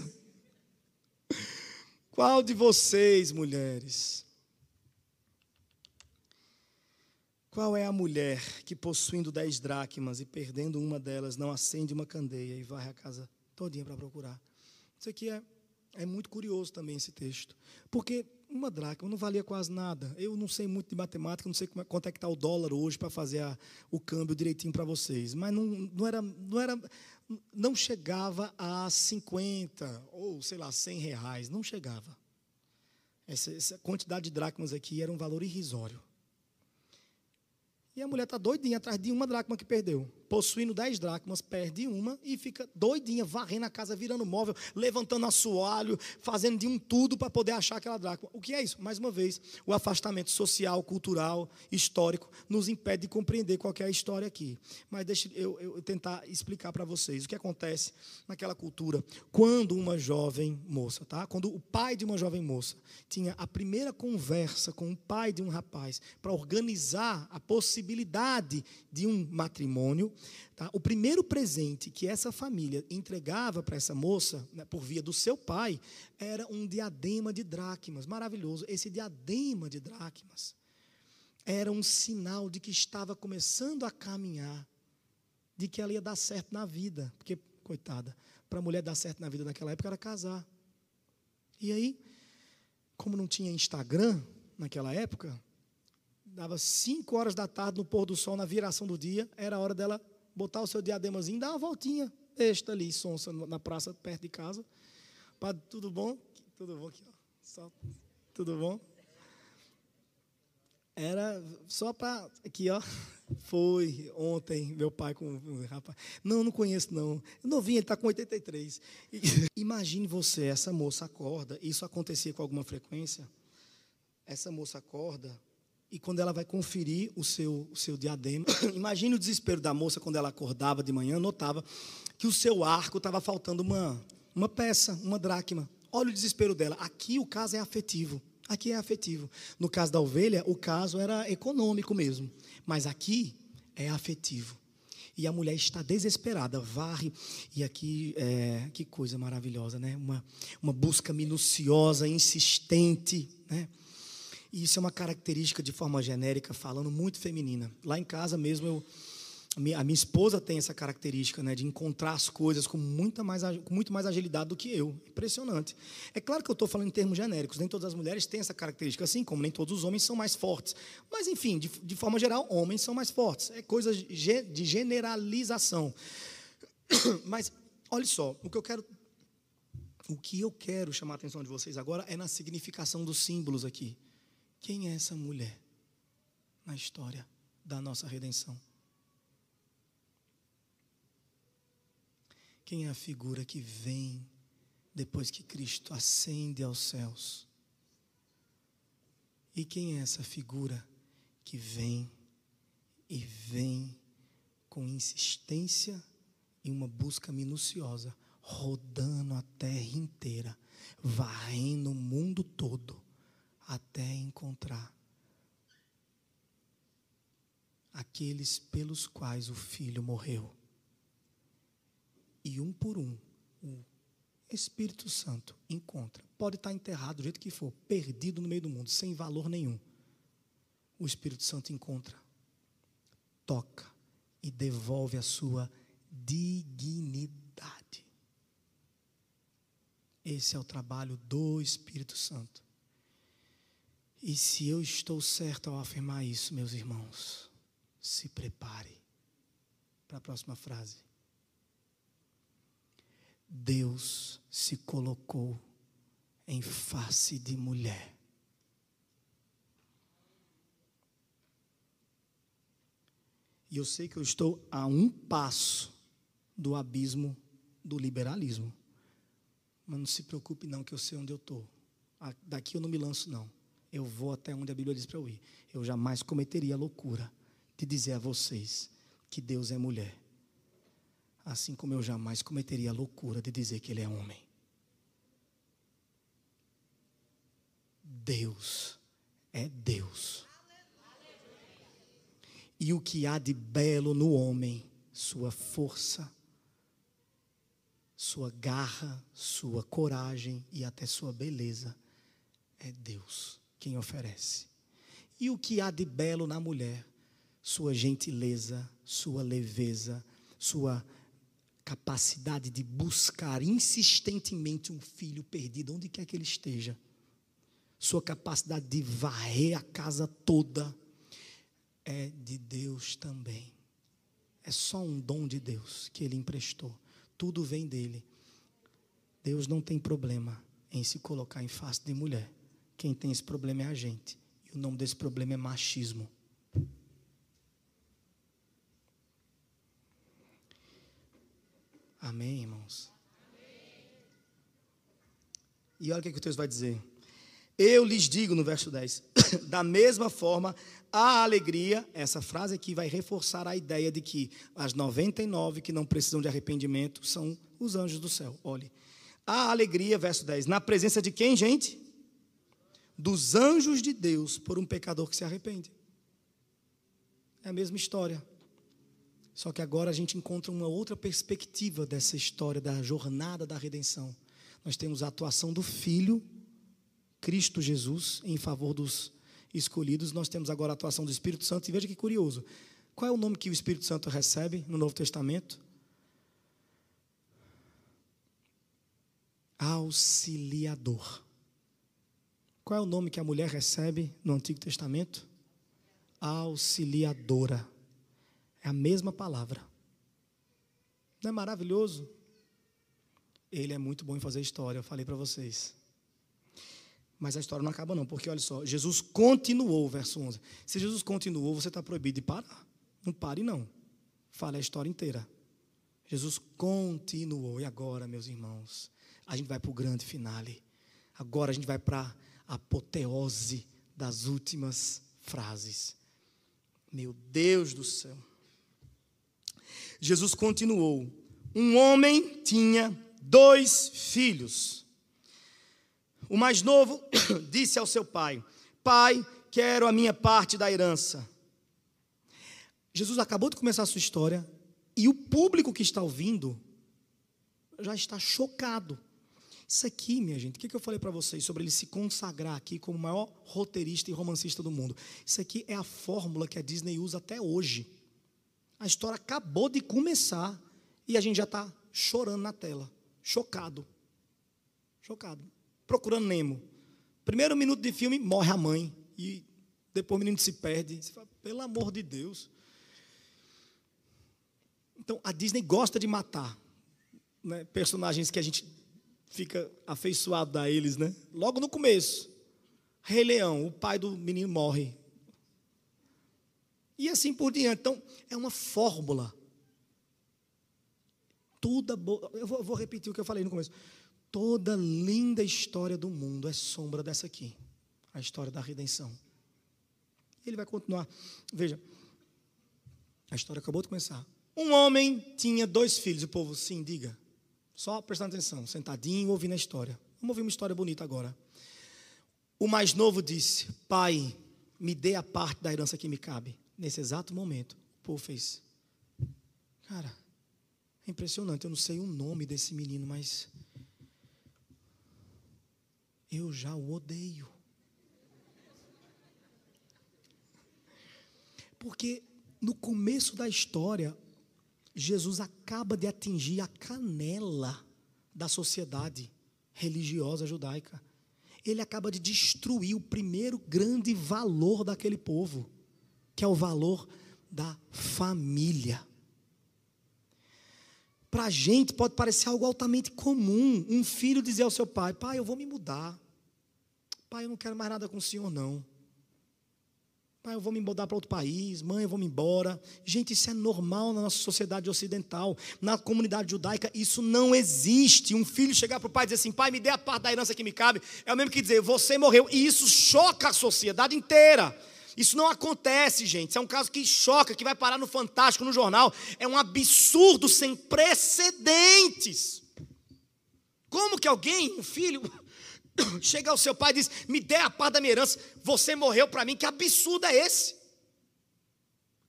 [SPEAKER 1] Qual de vocês, mulheres? Qual é a mulher que, possuindo dez dracmas e perdendo uma delas, não acende uma candeia e vai à casa todinha para procurar? Isso aqui é, é muito curioso também, esse texto. Porque uma dracma não valia quase nada. Eu não sei muito de matemática, não sei como é, quanto é que está o dólar hoje para fazer a, o câmbio direitinho para vocês. Mas não, não, era, não, era, não chegava a 50 ou, sei lá, 100 reais. Não chegava. Essa, essa quantidade de dracmas aqui era um valor irrisório. E a mulher está doidinha atrás de uma dracma que perdeu. Possuindo dez dracmas, perde uma e fica doidinha, varrendo a casa, virando móvel, levantando assoalho, fazendo de um tudo para poder achar aquela dracma. O que é isso? Mais uma vez, o afastamento social, cultural, histórico, nos impede de compreender qual é a história aqui. Mas deixe eu, eu tentar explicar para vocês o que acontece naquela cultura quando uma jovem moça, tá? Quando o pai de uma jovem moça tinha a primeira conversa com o pai de um rapaz para organizar a possibilidade possibilidade de um matrimônio, tá? o primeiro presente que essa família entregava para essa moça, né, por via do seu pai, era um diadema de dracmas. Maravilhoso. Esse diadema de dracmas era um sinal de que estava começando a caminhar, de que ela ia dar certo na vida. Porque, coitada, para a mulher dar certo na vida naquela época era casar. E aí, como não tinha Instagram naquela época, dava 5 horas da tarde no pôr do sol, na viração do dia, era a hora dela botar o seu diademazinho, dar uma voltinha, esta ali, sonsa, na praça perto de casa. Padre, tudo bom? Tudo bom aqui, ó. Só, tudo bom? Era só para aqui, ó. Foi ontem, meu pai com rapaz. Não, não conheço não. Novinho, ele está com 83. Imagine você, essa moça acorda, isso acontecia com alguma frequência. Essa moça acorda e quando ela vai conferir o seu, o seu diadema, imagine o desespero da moça quando ela acordava de manhã, notava que o seu arco estava faltando uma, uma peça, uma dracma. Olha o desespero dela. Aqui o caso é afetivo. Aqui é afetivo. No caso da ovelha, o caso era econômico mesmo. Mas aqui é afetivo. E a mulher está desesperada, varre. E aqui, é, que coisa maravilhosa, né? Uma, uma busca minuciosa, insistente, né? E isso é uma característica, de forma genérica, falando, muito feminina. Lá em casa mesmo, eu, a minha, esposa tem essa característica né, de encontrar as coisas com, muita mais, com muito mais agilidade do que eu. Impressionante. É claro que eu estou falando em termos genéricos, nem todas as mulheres têm essa característica, assim como nem todos os homens são mais fortes. Mas, enfim, de, de forma geral, homens são mais fortes. É coisa de generalização. Mas, olha só, o que eu quero. O que eu quero chamar a atenção de vocês agora é na significação dos símbolos aqui. Quem é essa mulher na história da nossa redenção? Quem é a figura que vem depois que Cristo ascende aos céus? E quem é essa figura que vem e vem com insistência e uma busca minuciosa, rodando a terra inteira, varrendo o mundo todo, até encontrar aqueles pelos quais o filho morreu e um por um, o Espírito Santo encontra. Pode estar enterrado do jeito que for, perdido no meio do mundo, sem valor nenhum. O Espírito Santo encontra, toca e devolve a sua dignidade. Esse é o trabalho do Espírito Santo. E se eu estou certo ao afirmar isso, meus irmãos, se prepare para a próxima frase. Deus se colocou em face de mulher. E eu sei que eu estou a um passo do abismo do liberalismo. Mas não se preocupe não, que eu sei onde eu estou. Daqui eu não me lanço não. Eu vou até onde a Bíblia diz para eu ir. Eu jamais cometeria a loucura de dizer a vocês que Deus é mulher assim como eu jamais cometeria a loucura de dizer que ele é homem. Deus é Deus. E o que há de belo no homem, sua força, sua garra, sua coragem e até sua beleza, é Deus quem oferece. E o que há de belo na mulher, sua gentileza, sua leveza, sua capacidade de buscar insistentemente um filho perdido, onde quer que ele esteja, sua capacidade de varrer a casa toda, é de Deus também. É só um dom de Deus que ele emprestou. Tudo vem dele. Deus não tem problema em se colocar em face de mulher. Quem tem esse problema é a gente. E o nome desse problema é machismo. Amém, irmãos? E olha o que, que o vai dizer. Eu lhes digo no verso 10: da mesma forma, a alegria, essa frase aqui vai reforçar a ideia de que as 99 que não precisam de arrependimento são os anjos do céu. Olhe. A alegria, verso 10, na presença de quem, gente? Dos anjos de Deus por um pecador que se arrepende. É a mesma história. Só que agora a gente encontra uma outra perspectiva dessa história da jornada da redenção. Nós temos a atuação do Filho, Cristo Jesus, em favor dos escolhidos. Nós temos agora a atuação do Espírito Santo. E veja que curioso. Qual é o nome que o Espírito Santo recebe no Novo Testamento? Auxiliador. Qual é o nome que a mulher recebe no Antigo Testamento? Auxiliadora. É a mesma palavra. Não é maravilhoso? Ele é muito bom em fazer história, eu falei para vocês. Mas a história não acaba, não, porque olha só, Jesus continuou, verso 11. Se Jesus continuou, você está proibido de parar. Não pare, não. Fale a história inteira. Jesus continuou. E agora, meus irmãos, a gente vai para o grande finale. Agora a gente vai para apoteose das últimas frases. Meu Deus do céu. Jesus continuou: Um homem tinha dois filhos. O mais novo disse ao seu pai: Pai, quero a minha parte da herança. Jesus acabou de começar a sua história e o público que está ouvindo já está chocado. Isso aqui, minha gente, o que eu falei para vocês sobre ele se consagrar aqui como o maior roteirista e romancista do mundo? Isso aqui é a fórmula que a Disney usa até hoje A história acabou de começar e a gente já está chorando na tela, chocado. Chocado. Procurando Nemo. Primeiro minuto de filme, morre a mãe. E depois o menino se perde. Você fala, pelo amor de Deus. Então, a Disney gosta de matar né, personagens que a gente fica afeiçoado a eles, né? Logo no começo. Rei Leão, o pai do menino morre. E assim por diante. Então, é uma fórmula. Toda boa. Eu vou, vou repetir o que eu falei no começo. Toda linda história do mundo é sombra dessa aqui a história da redenção. Ele vai continuar. Veja, a história acabou de começar. Um homem tinha dois filhos. O povo, sim, diga. Só prestando atenção, sentadinho, ouvindo a história. Vamos ouvir uma história bonita agora. O mais novo disse: Pai, me dê a parte da herança que me cabe. Nesse exato momento, o povo fez. Cara, é impressionante. Eu não sei o nome desse menino, mas. Eu já o odeio. Porque no começo da história, Jesus acaba de atingir a canela da sociedade religiosa judaica. Ele acaba de destruir o primeiro grande valor daquele povo, que é o valor da família. Para a gente pode parecer algo altamente comum um filho dizer ao seu pai: Pai, eu vou me mudar. Pai, eu não quero mais nada com o senhor, não. Pai, eu vou me mudar para outro país, mãe, eu vou me embora. Gente, isso é normal na nossa sociedade ocidental. Na comunidade judaica, isso não existe. Um filho chegar para o pai e dizer assim: pai, me dê a parte da herança que me cabe. É o mesmo que dizer, você morreu. E isso choca a sociedade inteira. Isso não acontece, gente. Isso é um caso que choca, que vai parar no Fantástico, no jornal. É um absurdo sem precedentes. Como que alguém, um filho, chega ao seu pai e diz: Me dê a parte da minha herança, você morreu para mim. Que absurdo é esse?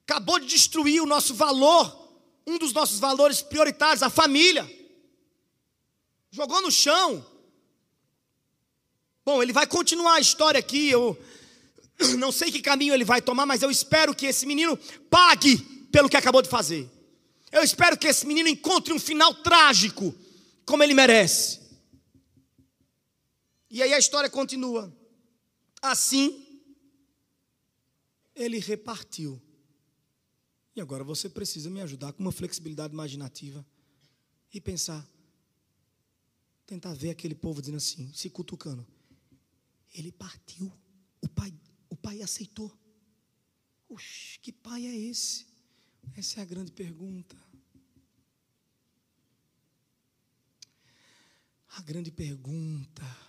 [SPEAKER 1] Acabou de destruir o nosso valor, um dos nossos valores prioritários, a família. Jogou no chão. Bom, ele vai continuar a história aqui. Eu não sei que caminho ele vai tomar, mas eu espero que esse menino pague pelo que acabou de fazer. Eu espero que esse menino encontre um final trágico, como ele merece. E aí a história continua. Assim, ele repartiu. E agora você precisa me ajudar com uma flexibilidade imaginativa e pensar. Tentar ver aquele povo dizendo assim, se cutucando. Ele partiu. O pai, o pai aceitou. Oxe, que pai é esse? Essa é a grande pergunta. A grande pergunta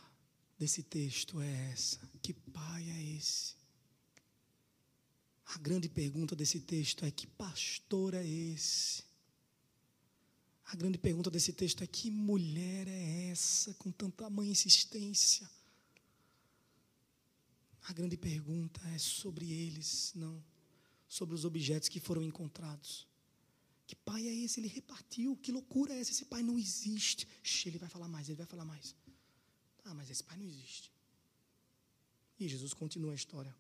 [SPEAKER 1] desse texto é essa: que pai é esse? A grande pergunta desse texto é: que pastor é esse? A grande pergunta desse texto é: que mulher é essa com tanta mãe insistência? A grande pergunta é sobre eles, não sobre os objetos que foram encontrados. Que pai é esse? Ele repartiu. Que loucura é essa? Esse pai não existe. Ele vai falar mais, ele vai falar mais. Ah, mas esse pai não existe. E Jesus continua a história.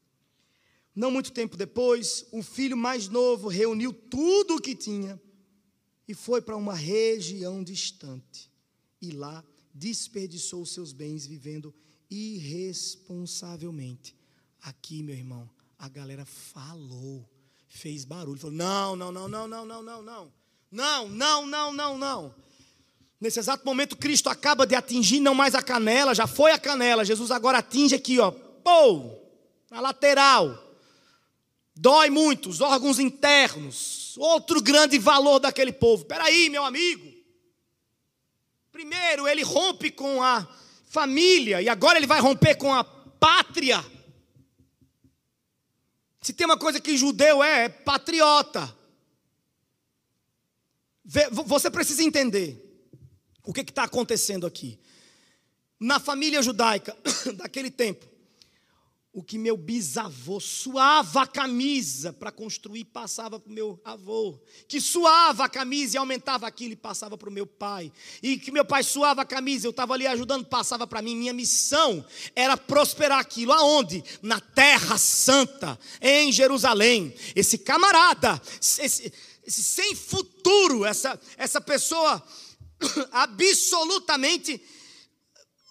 [SPEAKER 1] Não muito tempo depois, o filho mais novo reuniu tudo o que tinha e foi para uma região distante. E lá desperdiçou seus bens vivendo irresponsavelmente. Aqui, meu irmão, a galera falou, fez barulho, falou: não, não, não, não, não, não, não, não. Não, não, não, não, não. Nesse exato momento, Cristo acaba de atingir não mais a canela, já foi a canela. Jesus agora atinge aqui, ó, pô, na lateral. Dói muito, os órgãos internos. Outro grande valor daquele povo. Peraí, meu amigo. Primeiro, ele rompe com a família, e agora ele vai romper com a pátria. Se tem uma coisa que judeu é, é patriota. Você precisa entender. O que está acontecendo aqui? Na família judaica daquele tempo, o que meu bisavô suava a camisa para construir, passava para o meu avô. Que suava a camisa e aumentava aquilo e passava para o meu pai. E que meu pai suava a camisa, eu estava ali ajudando, passava para mim. Minha missão era prosperar aquilo. Aonde? Na Terra Santa, em Jerusalém. Esse camarada, esse, esse sem futuro, essa, essa pessoa absolutamente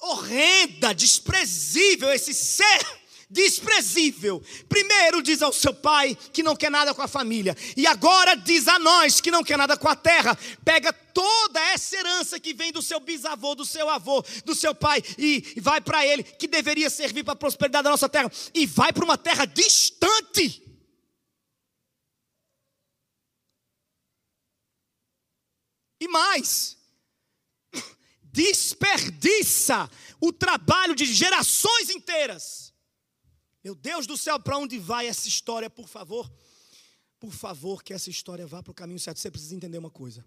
[SPEAKER 1] horrenda, desprezível, esse ser desprezível. Primeiro diz ao seu pai que não quer nada com a família, e agora diz a nós que não quer nada com a terra. Pega toda essa herança que vem do seu bisavô, do seu avô, do seu pai, e vai para ele, que deveria servir para a prosperidade da nossa terra, e vai para uma terra distante. E mais, desperdiça o trabalho de gerações inteiras meu Deus do céu, para onde vai essa história, por favor? Por favor, que essa história vá para o caminho certo. Você precisa entender uma coisa.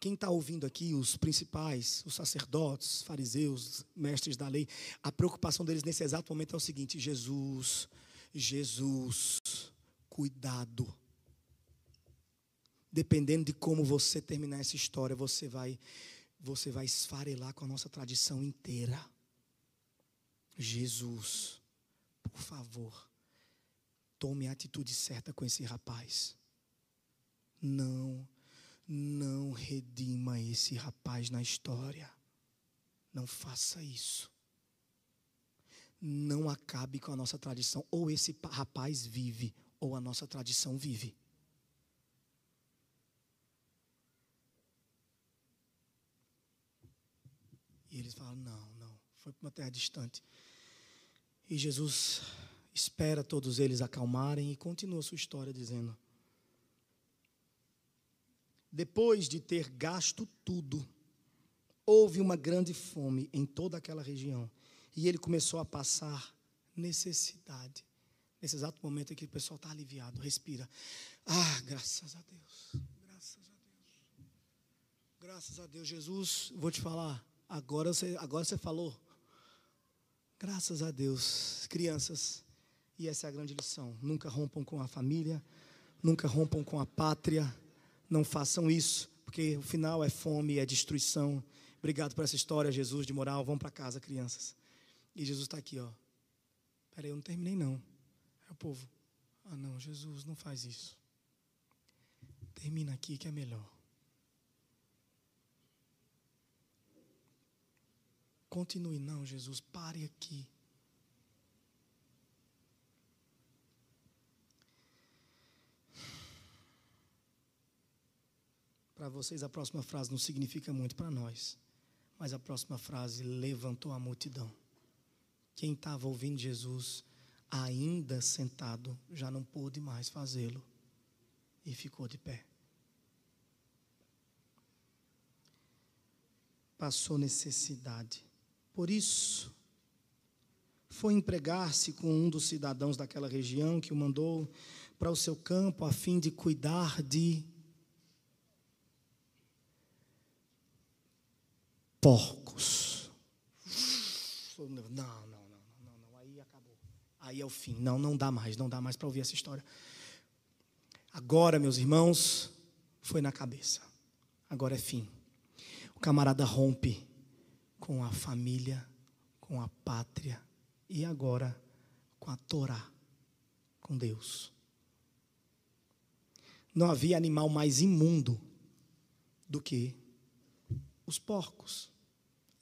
[SPEAKER 1] Quem está ouvindo aqui, os principais, os sacerdotes, fariseus, mestres da lei, a preocupação deles nesse exato momento é o seguinte: Jesus, Jesus, cuidado. Dependendo de como você terminar essa história, você vai, você vai esfarelar com a nossa tradição inteira. Jesus por favor, tome a atitude certa com esse rapaz. Não, não redima esse rapaz na história. Não faça isso. Não acabe com a nossa tradição. Ou esse rapaz vive, ou a nossa tradição vive. E eles falam: não, não, foi para uma terra distante. E Jesus espera todos eles acalmarem e continua sua história dizendo: Depois de ter gasto tudo, houve uma grande fome em toda aquela região e ele começou a passar necessidade. Nesse exato momento que o pessoal está aliviado, respira. Ah, graças a Deus. Graças a Deus. Graças a Deus. Jesus, vou te falar. Agora você, agora você falou. Graças a Deus, crianças, e essa é a grande lição: nunca rompam com a família, nunca rompam com a pátria, não façam isso, porque o final é fome, é destruição. Obrigado por essa história, Jesus, de moral. Vão para casa, crianças. E Jesus está aqui, ó. Peraí, eu não terminei, não. É o povo. Ah, não, Jesus, não faz isso. Termina aqui que é melhor. Continue, não, Jesus, pare aqui. Para vocês, a próxima frase não significa muito para nós, mas a próxima frase levantou a multidão. Quem estava ouvindo Jesus, ainda sentado, já não pôde mais fazê-lo e ficou de pé. Passou necessidade por isso, foi empregar-se com um dos cidadãos daquela região que o mandou para o seu campo a fim de cuidar de porcos. Não, não, não, não, não, aí acabou. Aí é o fim. Não, não dá mais, não dá mais para ouvir essa história. Agora, meus irmãos, foi na cabeça. Agora é fim. O camarada rompe com a família, com a pátria e agora com a Torá, com Deus. Não havia animal mais imundo do que os porcos.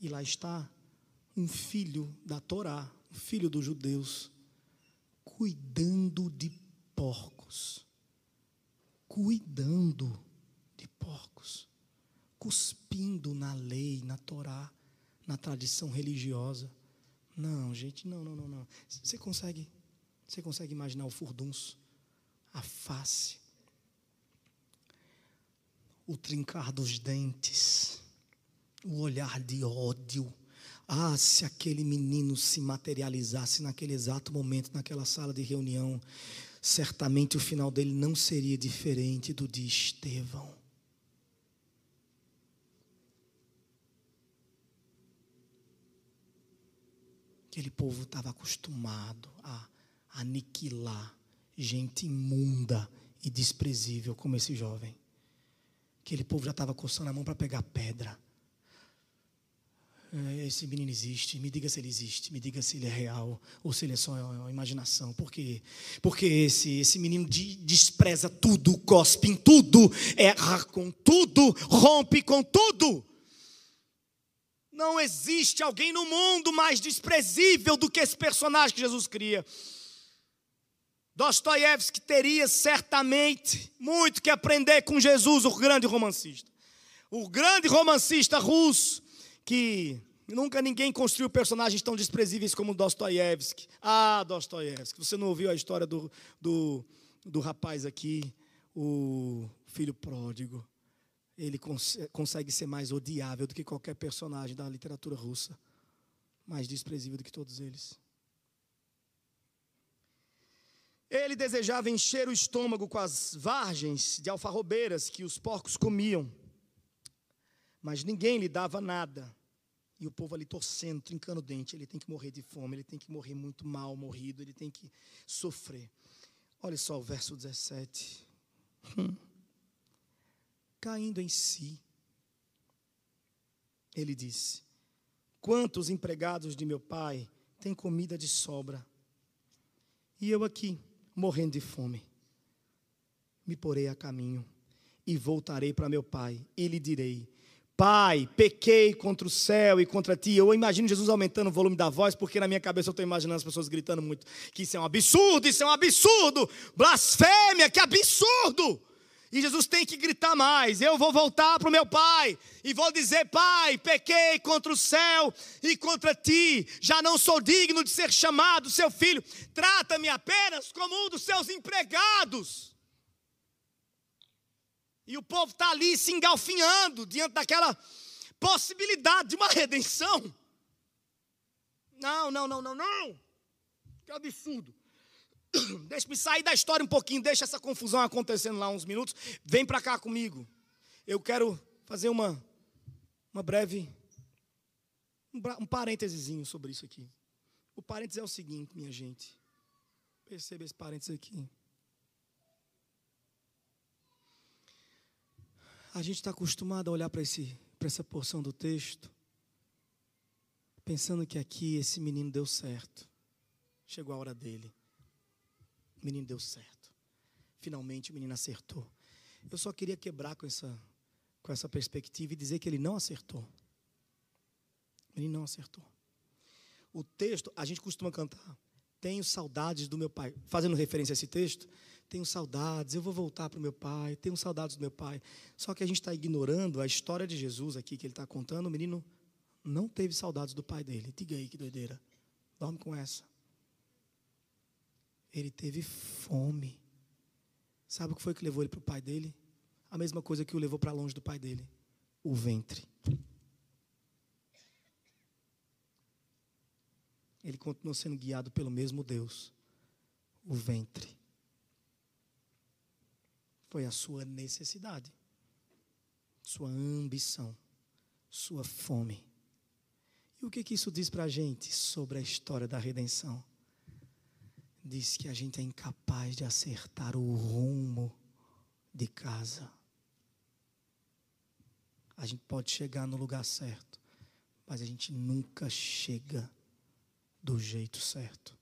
[SPEAKER 1] E lá está um filho da Torá, um filho dos judeus, cuidando de porcos. Cuidando de porcos. Cuspindo na lei, na Torá na tradição religiosa. Não, gente, não, não, não, não. Você consegue, você consegue imaginar o furdunço, a face, o trincar dos dentes, o olhar de ódio. Ah, se aquele menino se materializasse naquele exato momento, naquela sala de reunião, certamente o final dele não seria diferente do de Estevão. Aquele povo estava acostumado a aniquilar gente imunda e desprezível como esse jovem. Aquele povo já estava coçando a mão para pegar pedra. é, esse menino existe, me diga se ele existe, me diga se ele é real ou se ele é só uma imaginação. Por quê? Porque esse, esse menino de, despreza tudo, cospe em tudo, erra com tudo, rompe com tudo. Não existe alguém no mundo mais desprezível do que esse personagem que Jesus cria. Dostoiévski teria certamente muito que aprender com Jesus, o grande romancista. O grande romancista russo que nunca ninguém construiu personagens tão desprezíveis como Dostoiévski. Ah, Dostoiévski, você não ouviu a história do, do, do rapaz aqui, o filho pródigo. Ele cons consegue ser mais odiável do que qualquer personagem da literatura russa, mais desprezível do que todos eles. Ele desejava encher o estômago com as vargens de alfarrobeiras que os porcos comiam, mas ninguém lhe dava nada. E o povo ali torcendo, trincando o dente. Ele tem que morrer de fome, ele tem que morrer muito mal, morrido, ele tem que sofrer. Olha só o verso 17. Hum. Caindo em si, ele disse: Quantos empregados de meu pai têm comida de sobra? E eu aqui morrendo de fome. Me porei a caminho e voltarei para meu pai e lhe direi: Pai, pequei contra o céu e contra ti. Eu imagino Jesus aumentando o volume da voz, porque na minha cabeça eu estou imaginando as pessoas gritando muito: que isso é um absurdo, isso é um absurdo, blasfêmia, que absurdo. E Jesus tem que gritar mais. Eu vou voltar para o meu pai e vou dizer: Pai, pequei contra o céu e contra ti. Já não sou digno de ser chamado seu filho. Trata-me apenas como um dos seus empregados. E o povo está ali se engalfinhando diante daquela possibilidade de uma redenção. Não, não, não, não, não. Que absurdo. Deixa-me sair da história um pouquinho, deixa essa confusão acontecendo lá uns minutos. Vem para cá comigo. Eu quero fazer uma, uma breve, um, um parênteses sobre isso aqui. O parênteses é o seguinte, minha gente. Perceba esse parênteses aqui. A gente está acostumado a olhar para essa porção do texto, pensando que aqui esse menino deu certo. Chegou a hora dele. O menino deu certo. Finalmente o menino acertou. Eu só queria quebrar com essa, com essa perspectiva e dizer que ele não acertou. Ele não acertou. O texto, a gente costuma cantar. Tenho saudades do meu pai. Fazendo referência a esse texto, tenho saudades, eu vou voltar para o meu pai, tenho saudades do meu pai. Só que a gente está ignorando a história de Jesus aqui que ele está contando. O menino não teve saudades do pai dele. Diga aí que doideira. Dorme com essa. Ele teve fome. Sabe o que foi que levou ele para o pai dele? A mesma coisa que o levou para longe do pai dele: o ventre. Ele continuou sendo guiado pelo mesmo Deus, o ventre. Foi a sua necessidade, sua ambição, sua fome. E o que, que isso diz para a gente sobre a história da redenção? Diz que a gente é incapaz de acertar o rumo de casa. A gente pode chegar no lugar certo, mas a gente nunca chega do jeito certo.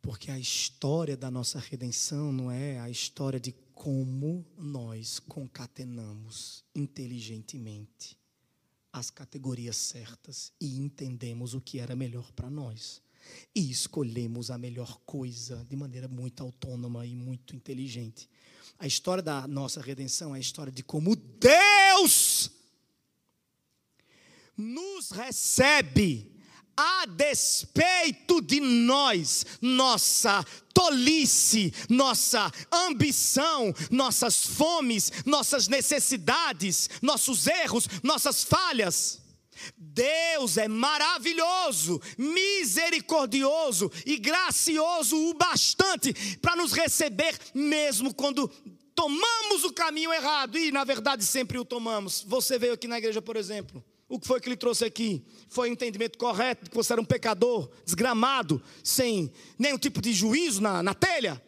[SPEAKER 1] Porque a história da nossa redenção não é a história de como nós concatenamos inteligentemente as categorias certas e entendemos o que era melhor para nós. E escolhemos a melhor coisa de maneira muito autônoma e muito inteligente. A história da nossa redenção é a história de como Deus nos recebe a despeito de nós, nossa tolice, nossa ambição, nossas fomes, nossas necessidades, nossos erros, nossas falhas. Deus é maravilhoso, misericordioso e gracioso o bastante para nos receber, mesmo quando tomamos o caminho errado e, na verdade, sempre o tomamos. Você veio aqui na igreja, por exemplo. O que foi que ele trouxe aqui? Foi o entendimento correto de que você era um pecador, desgramado, sem nenhum tipo de juízo na, na telha?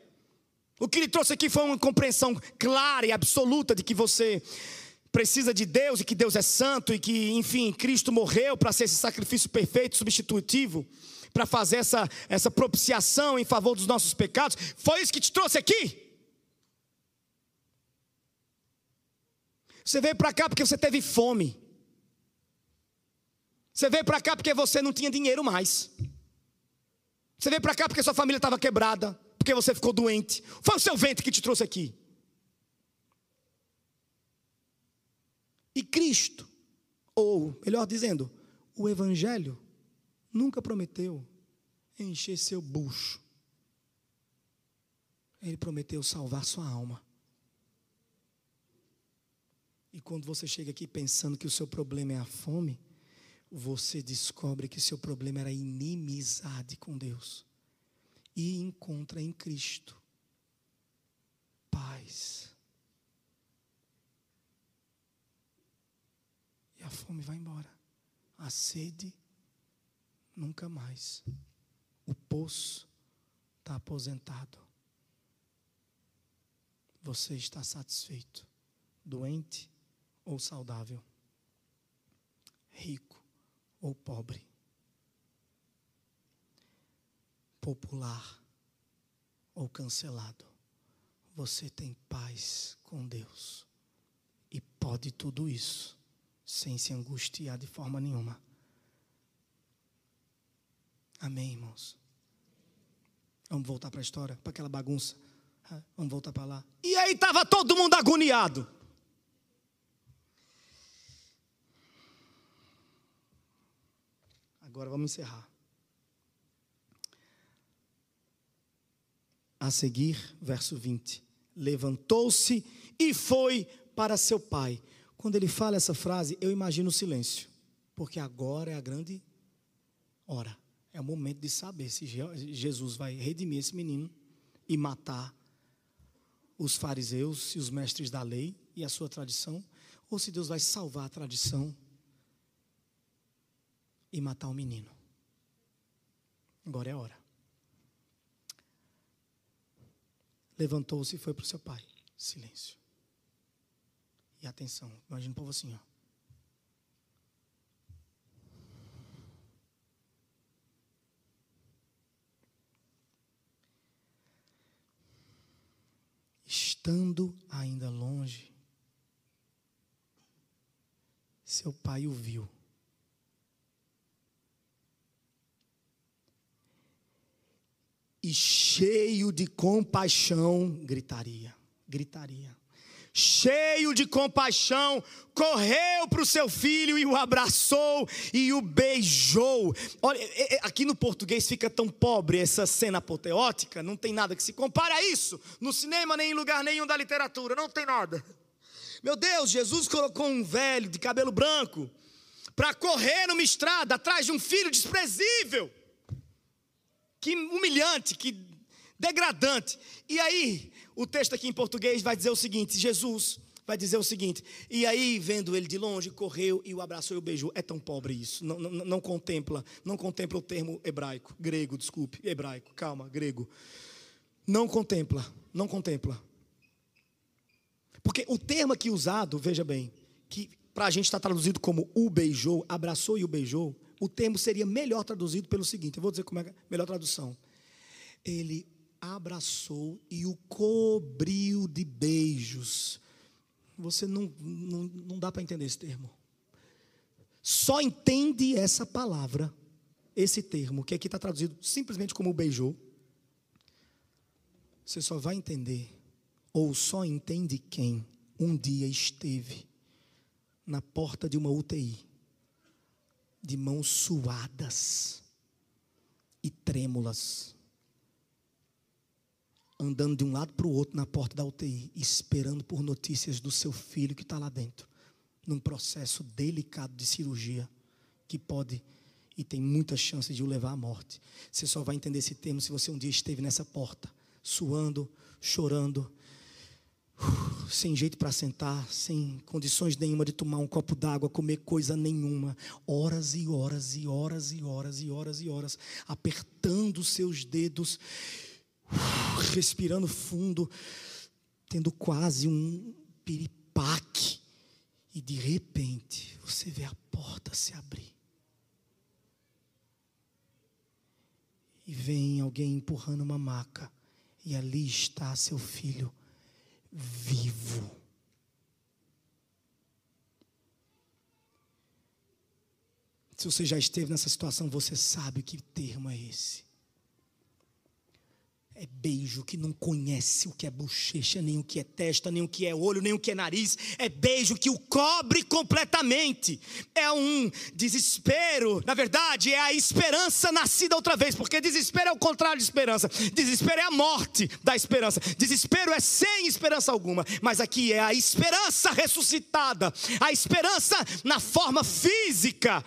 [SPEAKER 1] O que ele trouxe aqui foi uma compreensão clara e absoluta de que você precisa de Deus e que Deus é santo e que, enfim, Cristo morreu para ser esse sacrifício perfeito, substitutivo, para fazer essa, essa propiciação em favor dos nossos pecados. Foi isso que te trouxe aqui? Você veio para cá porque você teve fome. Você veio para cá porque você não tinha dinheiro mais. Você veio para cá porque sua família estava quebrada, porque você ficou doente. Foi o seu ventre que te trouxe aqui. E Cristo, ou melhor dizendo, o Evangelho, nunca prometeu encher seu bucho. Ele prometeu salvar sua alma. E quando você chega aqui pensando que o seu problema é a fome, você descobre que seu problema era inimizade com Deus. E encontra em Cristo paz. E a fome vai embora. A sede nunca mais. O poço está aposentado. Você está satisfeito, doente ou saudável, rico ou pobre, popular ou cancelado, você tem paz com Deus e pode tudo isso sem se angustiar de forma nenhuma. Amém, irmãos? Vamos voltar para a história, para aquela bagunça. Vamos voltar para lá. E aí estava todo mundo agoniado. Agora vamos encerrar. A seguir, verso 20: Levantou-se e foi para seu pai. Quando ele fala essa frase, eu imagino o silêncio, porque agora é a grande hora. É o momento de saber se Jesus vai redimir esse menino e matar os fariseus e os mestres da lei e a sua tradição, ou se Deus vai salvar a tradição e matar o menino. Agora é a hora. Levantou-se e foi para o seu pai. Silêncio. E atenção, imagina o povo assim, ó. Estando ainda longe, seu pai o viu e cheio de compaixão, gritaria, gritaria. Cheio de compaixão, correu para o seu filho e o abraçou e o beijou. Olha, é, é, aqui no português fica tão pobre essa cena apoteótica, não tem nada que se compare a isso, no cinema nem em lugar nenhum da literatura, não tem nada. Meu Deus, Jesus colocou um velho de cabelo branco para correr numa estrada atrás de um filho desprezível que humilhante, que degradante. E aí, o texto aqui em português vai dizer o seguinte: Jesus vai dizer o seguinte, e aí, vendo ele de longe, correu e o abraçou e o beijou. É tão pobre isso, não, não, não contempla, não contempla o termo hebraico, grego, desculpe, hebraico, calma, grego. Não contempla, não contempla. Porque o termo aqui usado, veja bem, que para a gente está traduzido como o beijou, abraçou e o beijou, o termo seria melhor traduzido pelo seguinte: eu vou dizer como é a melhor tradução. Ele abraçou e o cobriu de beijos. Você não, não, não dá para entender esse termo. Só entende essa palavra, esse termo, que aqui está traduzido simplesmente como beijou. Você só vai entender, ou só entende quem um dia esteve na porta de uma UTI de mãos suadas e trêmulas, andando de um lado para o outro na porta da UTI, esperando por notícias do seu filho que está lá dentro, num processo delicado de cirurgia que pode e tem muitas chances de o levar à morte. Você só vai entender esse termo se você um dia esteve nessa porta, suando, chorando, sem jeito para sentar, sem condições nenhuma de tomar um copo d'água, comer coisa nenhuma, horas e horas e horas e horas e horas e horas, apertando seus dedos, respirando fundo, tendo quase um piripaque, E de repente, você vê a porta se abrir. E vem alguém empurrando uma maca. E ali está seu filho vivo. Se você já esteve nessa situação, você sabe que termo é esse. É beijo que não conhece o que é bochecha, nem o que é testa, nem o que é olho, nem o que é nariz. É beijo que o cobre completamente. É um desespero. Na verdade, é a esperança nascida outra vez, porque desespero é o contrário de esperança. Desespero é a morte da esperança. Desespero é sem esperança alguma. Mas aqui é a esperança ressuscitada. A esperança na forma física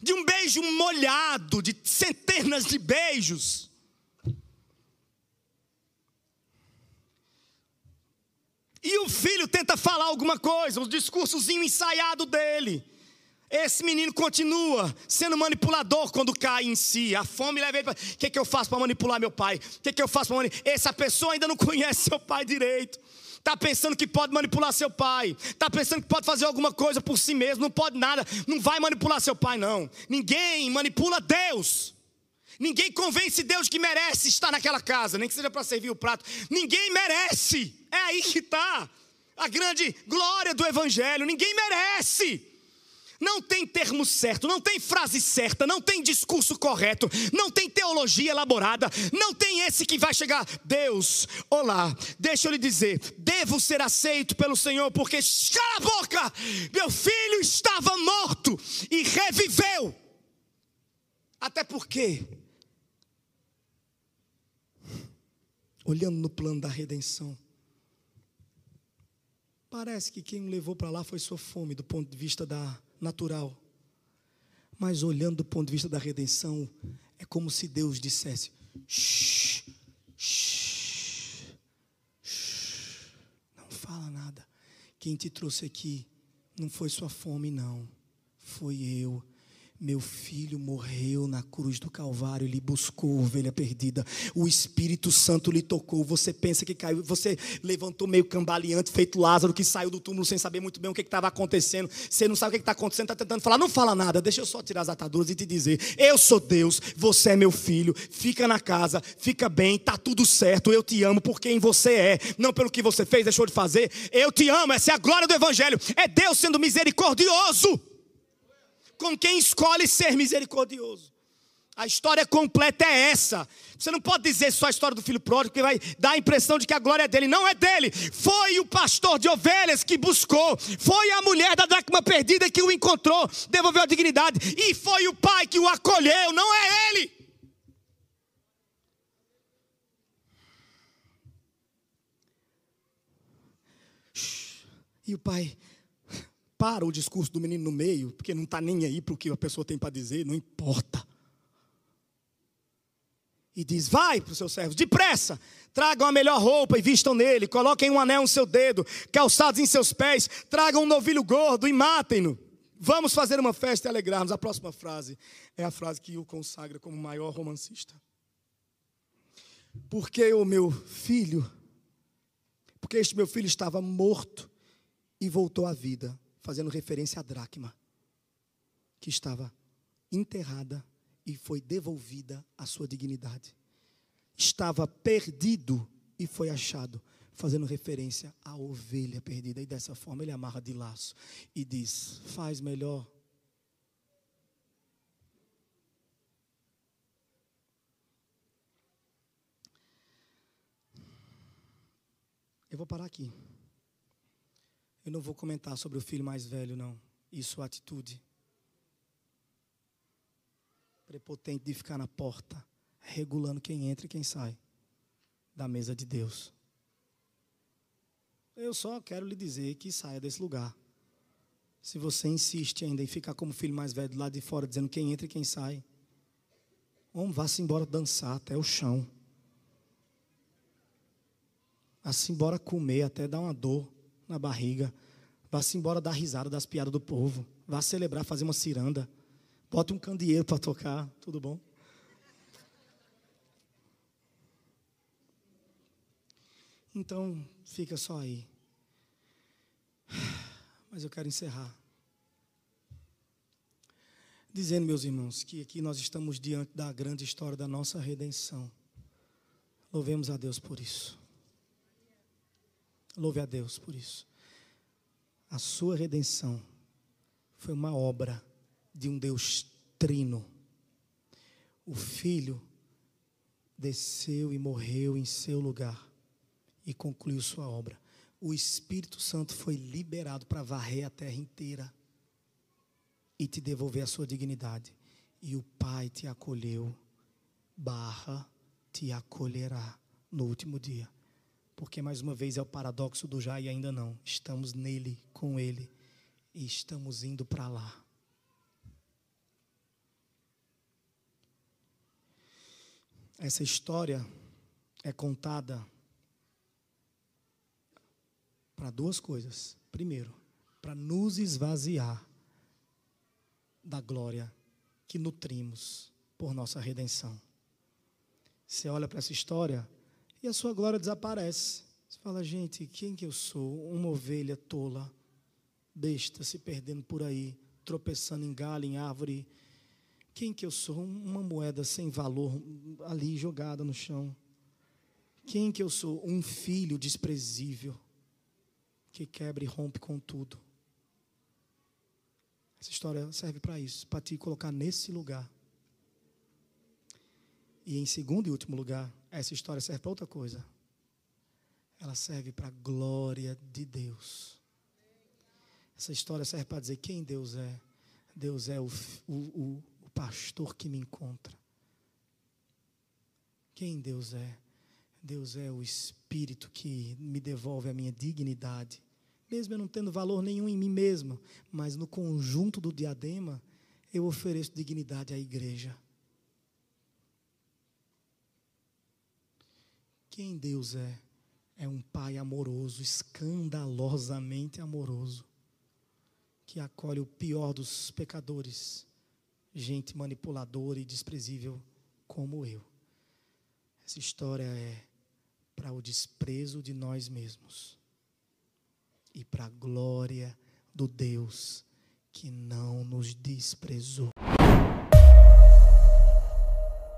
[SPEAKER 1] de um beijo molhado, de centenas de beijos. E o filho tenta falar alguma coisa, o discursozinho ensaiado dele. Esse menino continua sendo manipulador quando cai em si. A fome leva ele para. O que, que eu faço para manipular meu pai? O que, que eu faço para manipular? Essa pessoa ainda não conhece seu pai direito. Está pensando que pode manipular seu pai. Está pensando que pode fazer alguma coisa por si mesmo. Não pode nada. Não vai manipular seu pai, não. Ninguém manipula Deus. Ninguém convence Deus que merece estar naquela casa, nem que seja para servir o prato. Ninguém merece. É aí que está a grande glória do Evangelho. Ninguém merece. Não tem termo certo, não tem frase certa, não tem discurso correto, não tem teologia elaborada, não tem esse que vai chegar. Deus, olá, deixa eu lhe dizer, devo ser aceito pelo Senhor, porque cala a boca, meu filho estava morto e reviveu. Até porque olhando no plano da redenção. Parece que quem o levou para lá foi sua fome, do ponto de vista da natural. Mas olhando do ponto de vista da redenção, é como se Deus dissesse: shh, shh, shh, não fala nada. Quem te trouxe aqui não foi sua fome, não. Foi eu meu filho morreu na cruz do Calvário, ele buscou ovelha perdida. O Espírito Santo lhe tocou. Você pensa que caiu, você levantou meio cambaleante, feito Lázaro, que saiu do túmulo sem saber muito bem o que estava acontecendo. Você não sabe o que está acontecendo, está tentando falar. Não fala nada, deixa eu só tirar as ataduras e te dizer: Eu sou Deus, você é meu filho. Fica na casa, fica bem, está tudo certo. Eu te amo por quem você é, não pelo que você fez, deixou de fazer. Eu te amo, essa é a glória do Evangelho. É Deus sendo misericordioso com quem escolhe ser misericordioso. A história completa é essa. Você não pode dizer só a história do filho pródigo, que vai dar a impressão de que a glória é dele. Não é dele. Foi o pastor de ovelhas que buscou. Foi a mulher da dracma perdida que o encontrou, devolveu a dignidade. E foi o pai que o acolheu. Não é ele. E o pai para o discurso do menino no meio, porque não está nem aí para o que a pessoa tem para dizer, não importa. E diz: Vai para os seus servos, depressa, tragam a melhor roupa e vistam nele, coloquem um anel no seu dedo, calçados em seus pés, tragam um novilho gordo e matem-no. Vamos fazer uma festa e alegrarmos. A próxima frase é a frase que o consagra como maior romancista. Porque o meu filho, porque este meu filho estava morto e voltou à vida fazendo referência à dracma, que estava enterrada e foi devolvida à sua dignidade. Estava perdido e foi achado, fazendo referência à ovelha perdida. E dessa forma ele amarra de laço e diz: Faz melhor. Eu vou parar aqui. Eu não vou comentar sobre o filho mais velho, não. E sua atitude. Prepotente de ficar na porta, regulando quem entra e quem sai da mesa de Deus. Eu só quero lhe dizer que saia desse lugar. Se você insiste ainda em ficar como filho mais velho do lado de fora, dizendo quem entra e quem sai, homem, vá-se embora dançar até o chão. Vá-se embora comer até dar uma dor na barriga. Vá-se embora dar risada das piadas do povo. Vá celebrar, fazer uma ciranda. Bota um candeeiro para tocar. Tudo bom? Então, fica só aí. Mas Mas eu quero encerrar. Dizendo, meus irmãos, que aqui nós estamos diante da grande história da nossa redenção. Louvemos a Deus por isso. Louve a Deus por isso. A sua redenção foi uma obra de um Deus trino. O Filho desceu e morreu em seu lugar e concluiu sua obra. O Espírito Santo foi liberado para varrer a terra inteira e te devolver a sua dignidade. E o Pai te acolheu, barra, te acolherá no último dia. Porque mais uma vez é o paradoxo do já e ainda não. Estamos nele, com ele, e estamos indo para lá. Essa história é contada para duas coisas. Primeiro, para nos esvaziar da glória que nutrimos por nossa redenção. Você olha para essa história e a sua glória desaparece. Você fala, gente, quem que eu sou? Uma ovelha tola, besta, se perdendo por aí, tropeçando em galho, em árvore. Quem que eu sou? Uma moeda sem valor ali jogada no chão. Quem que eu sou? Um filho desprezível que quebra e rompe com tudo. Essa história serve para isso, para te colocar nesse lugar. E em segundo e último lugar, essa história serve para outra coisa. Ela serve para a glória de Deus. Essa história serve para dizer quem Deus é. Deus é o, o, o, o pastor que me encontra. Quem Deus é? Deus é o Espírito que me devolve a minha dignidade mesmo eu não tendo valor nenhum em mim mesmo, mas no conjunto do diadema, eu ofereço dignidade à igreja. Quem Deus é? É um Pai amoroso, escandalosamente amoroso, que acolhe o pior dos pecadores, gente manipuladora e desprezível como eu. Essa história é para o desprezo de nós mesmos e para a glória do Deus que não nos desprezou.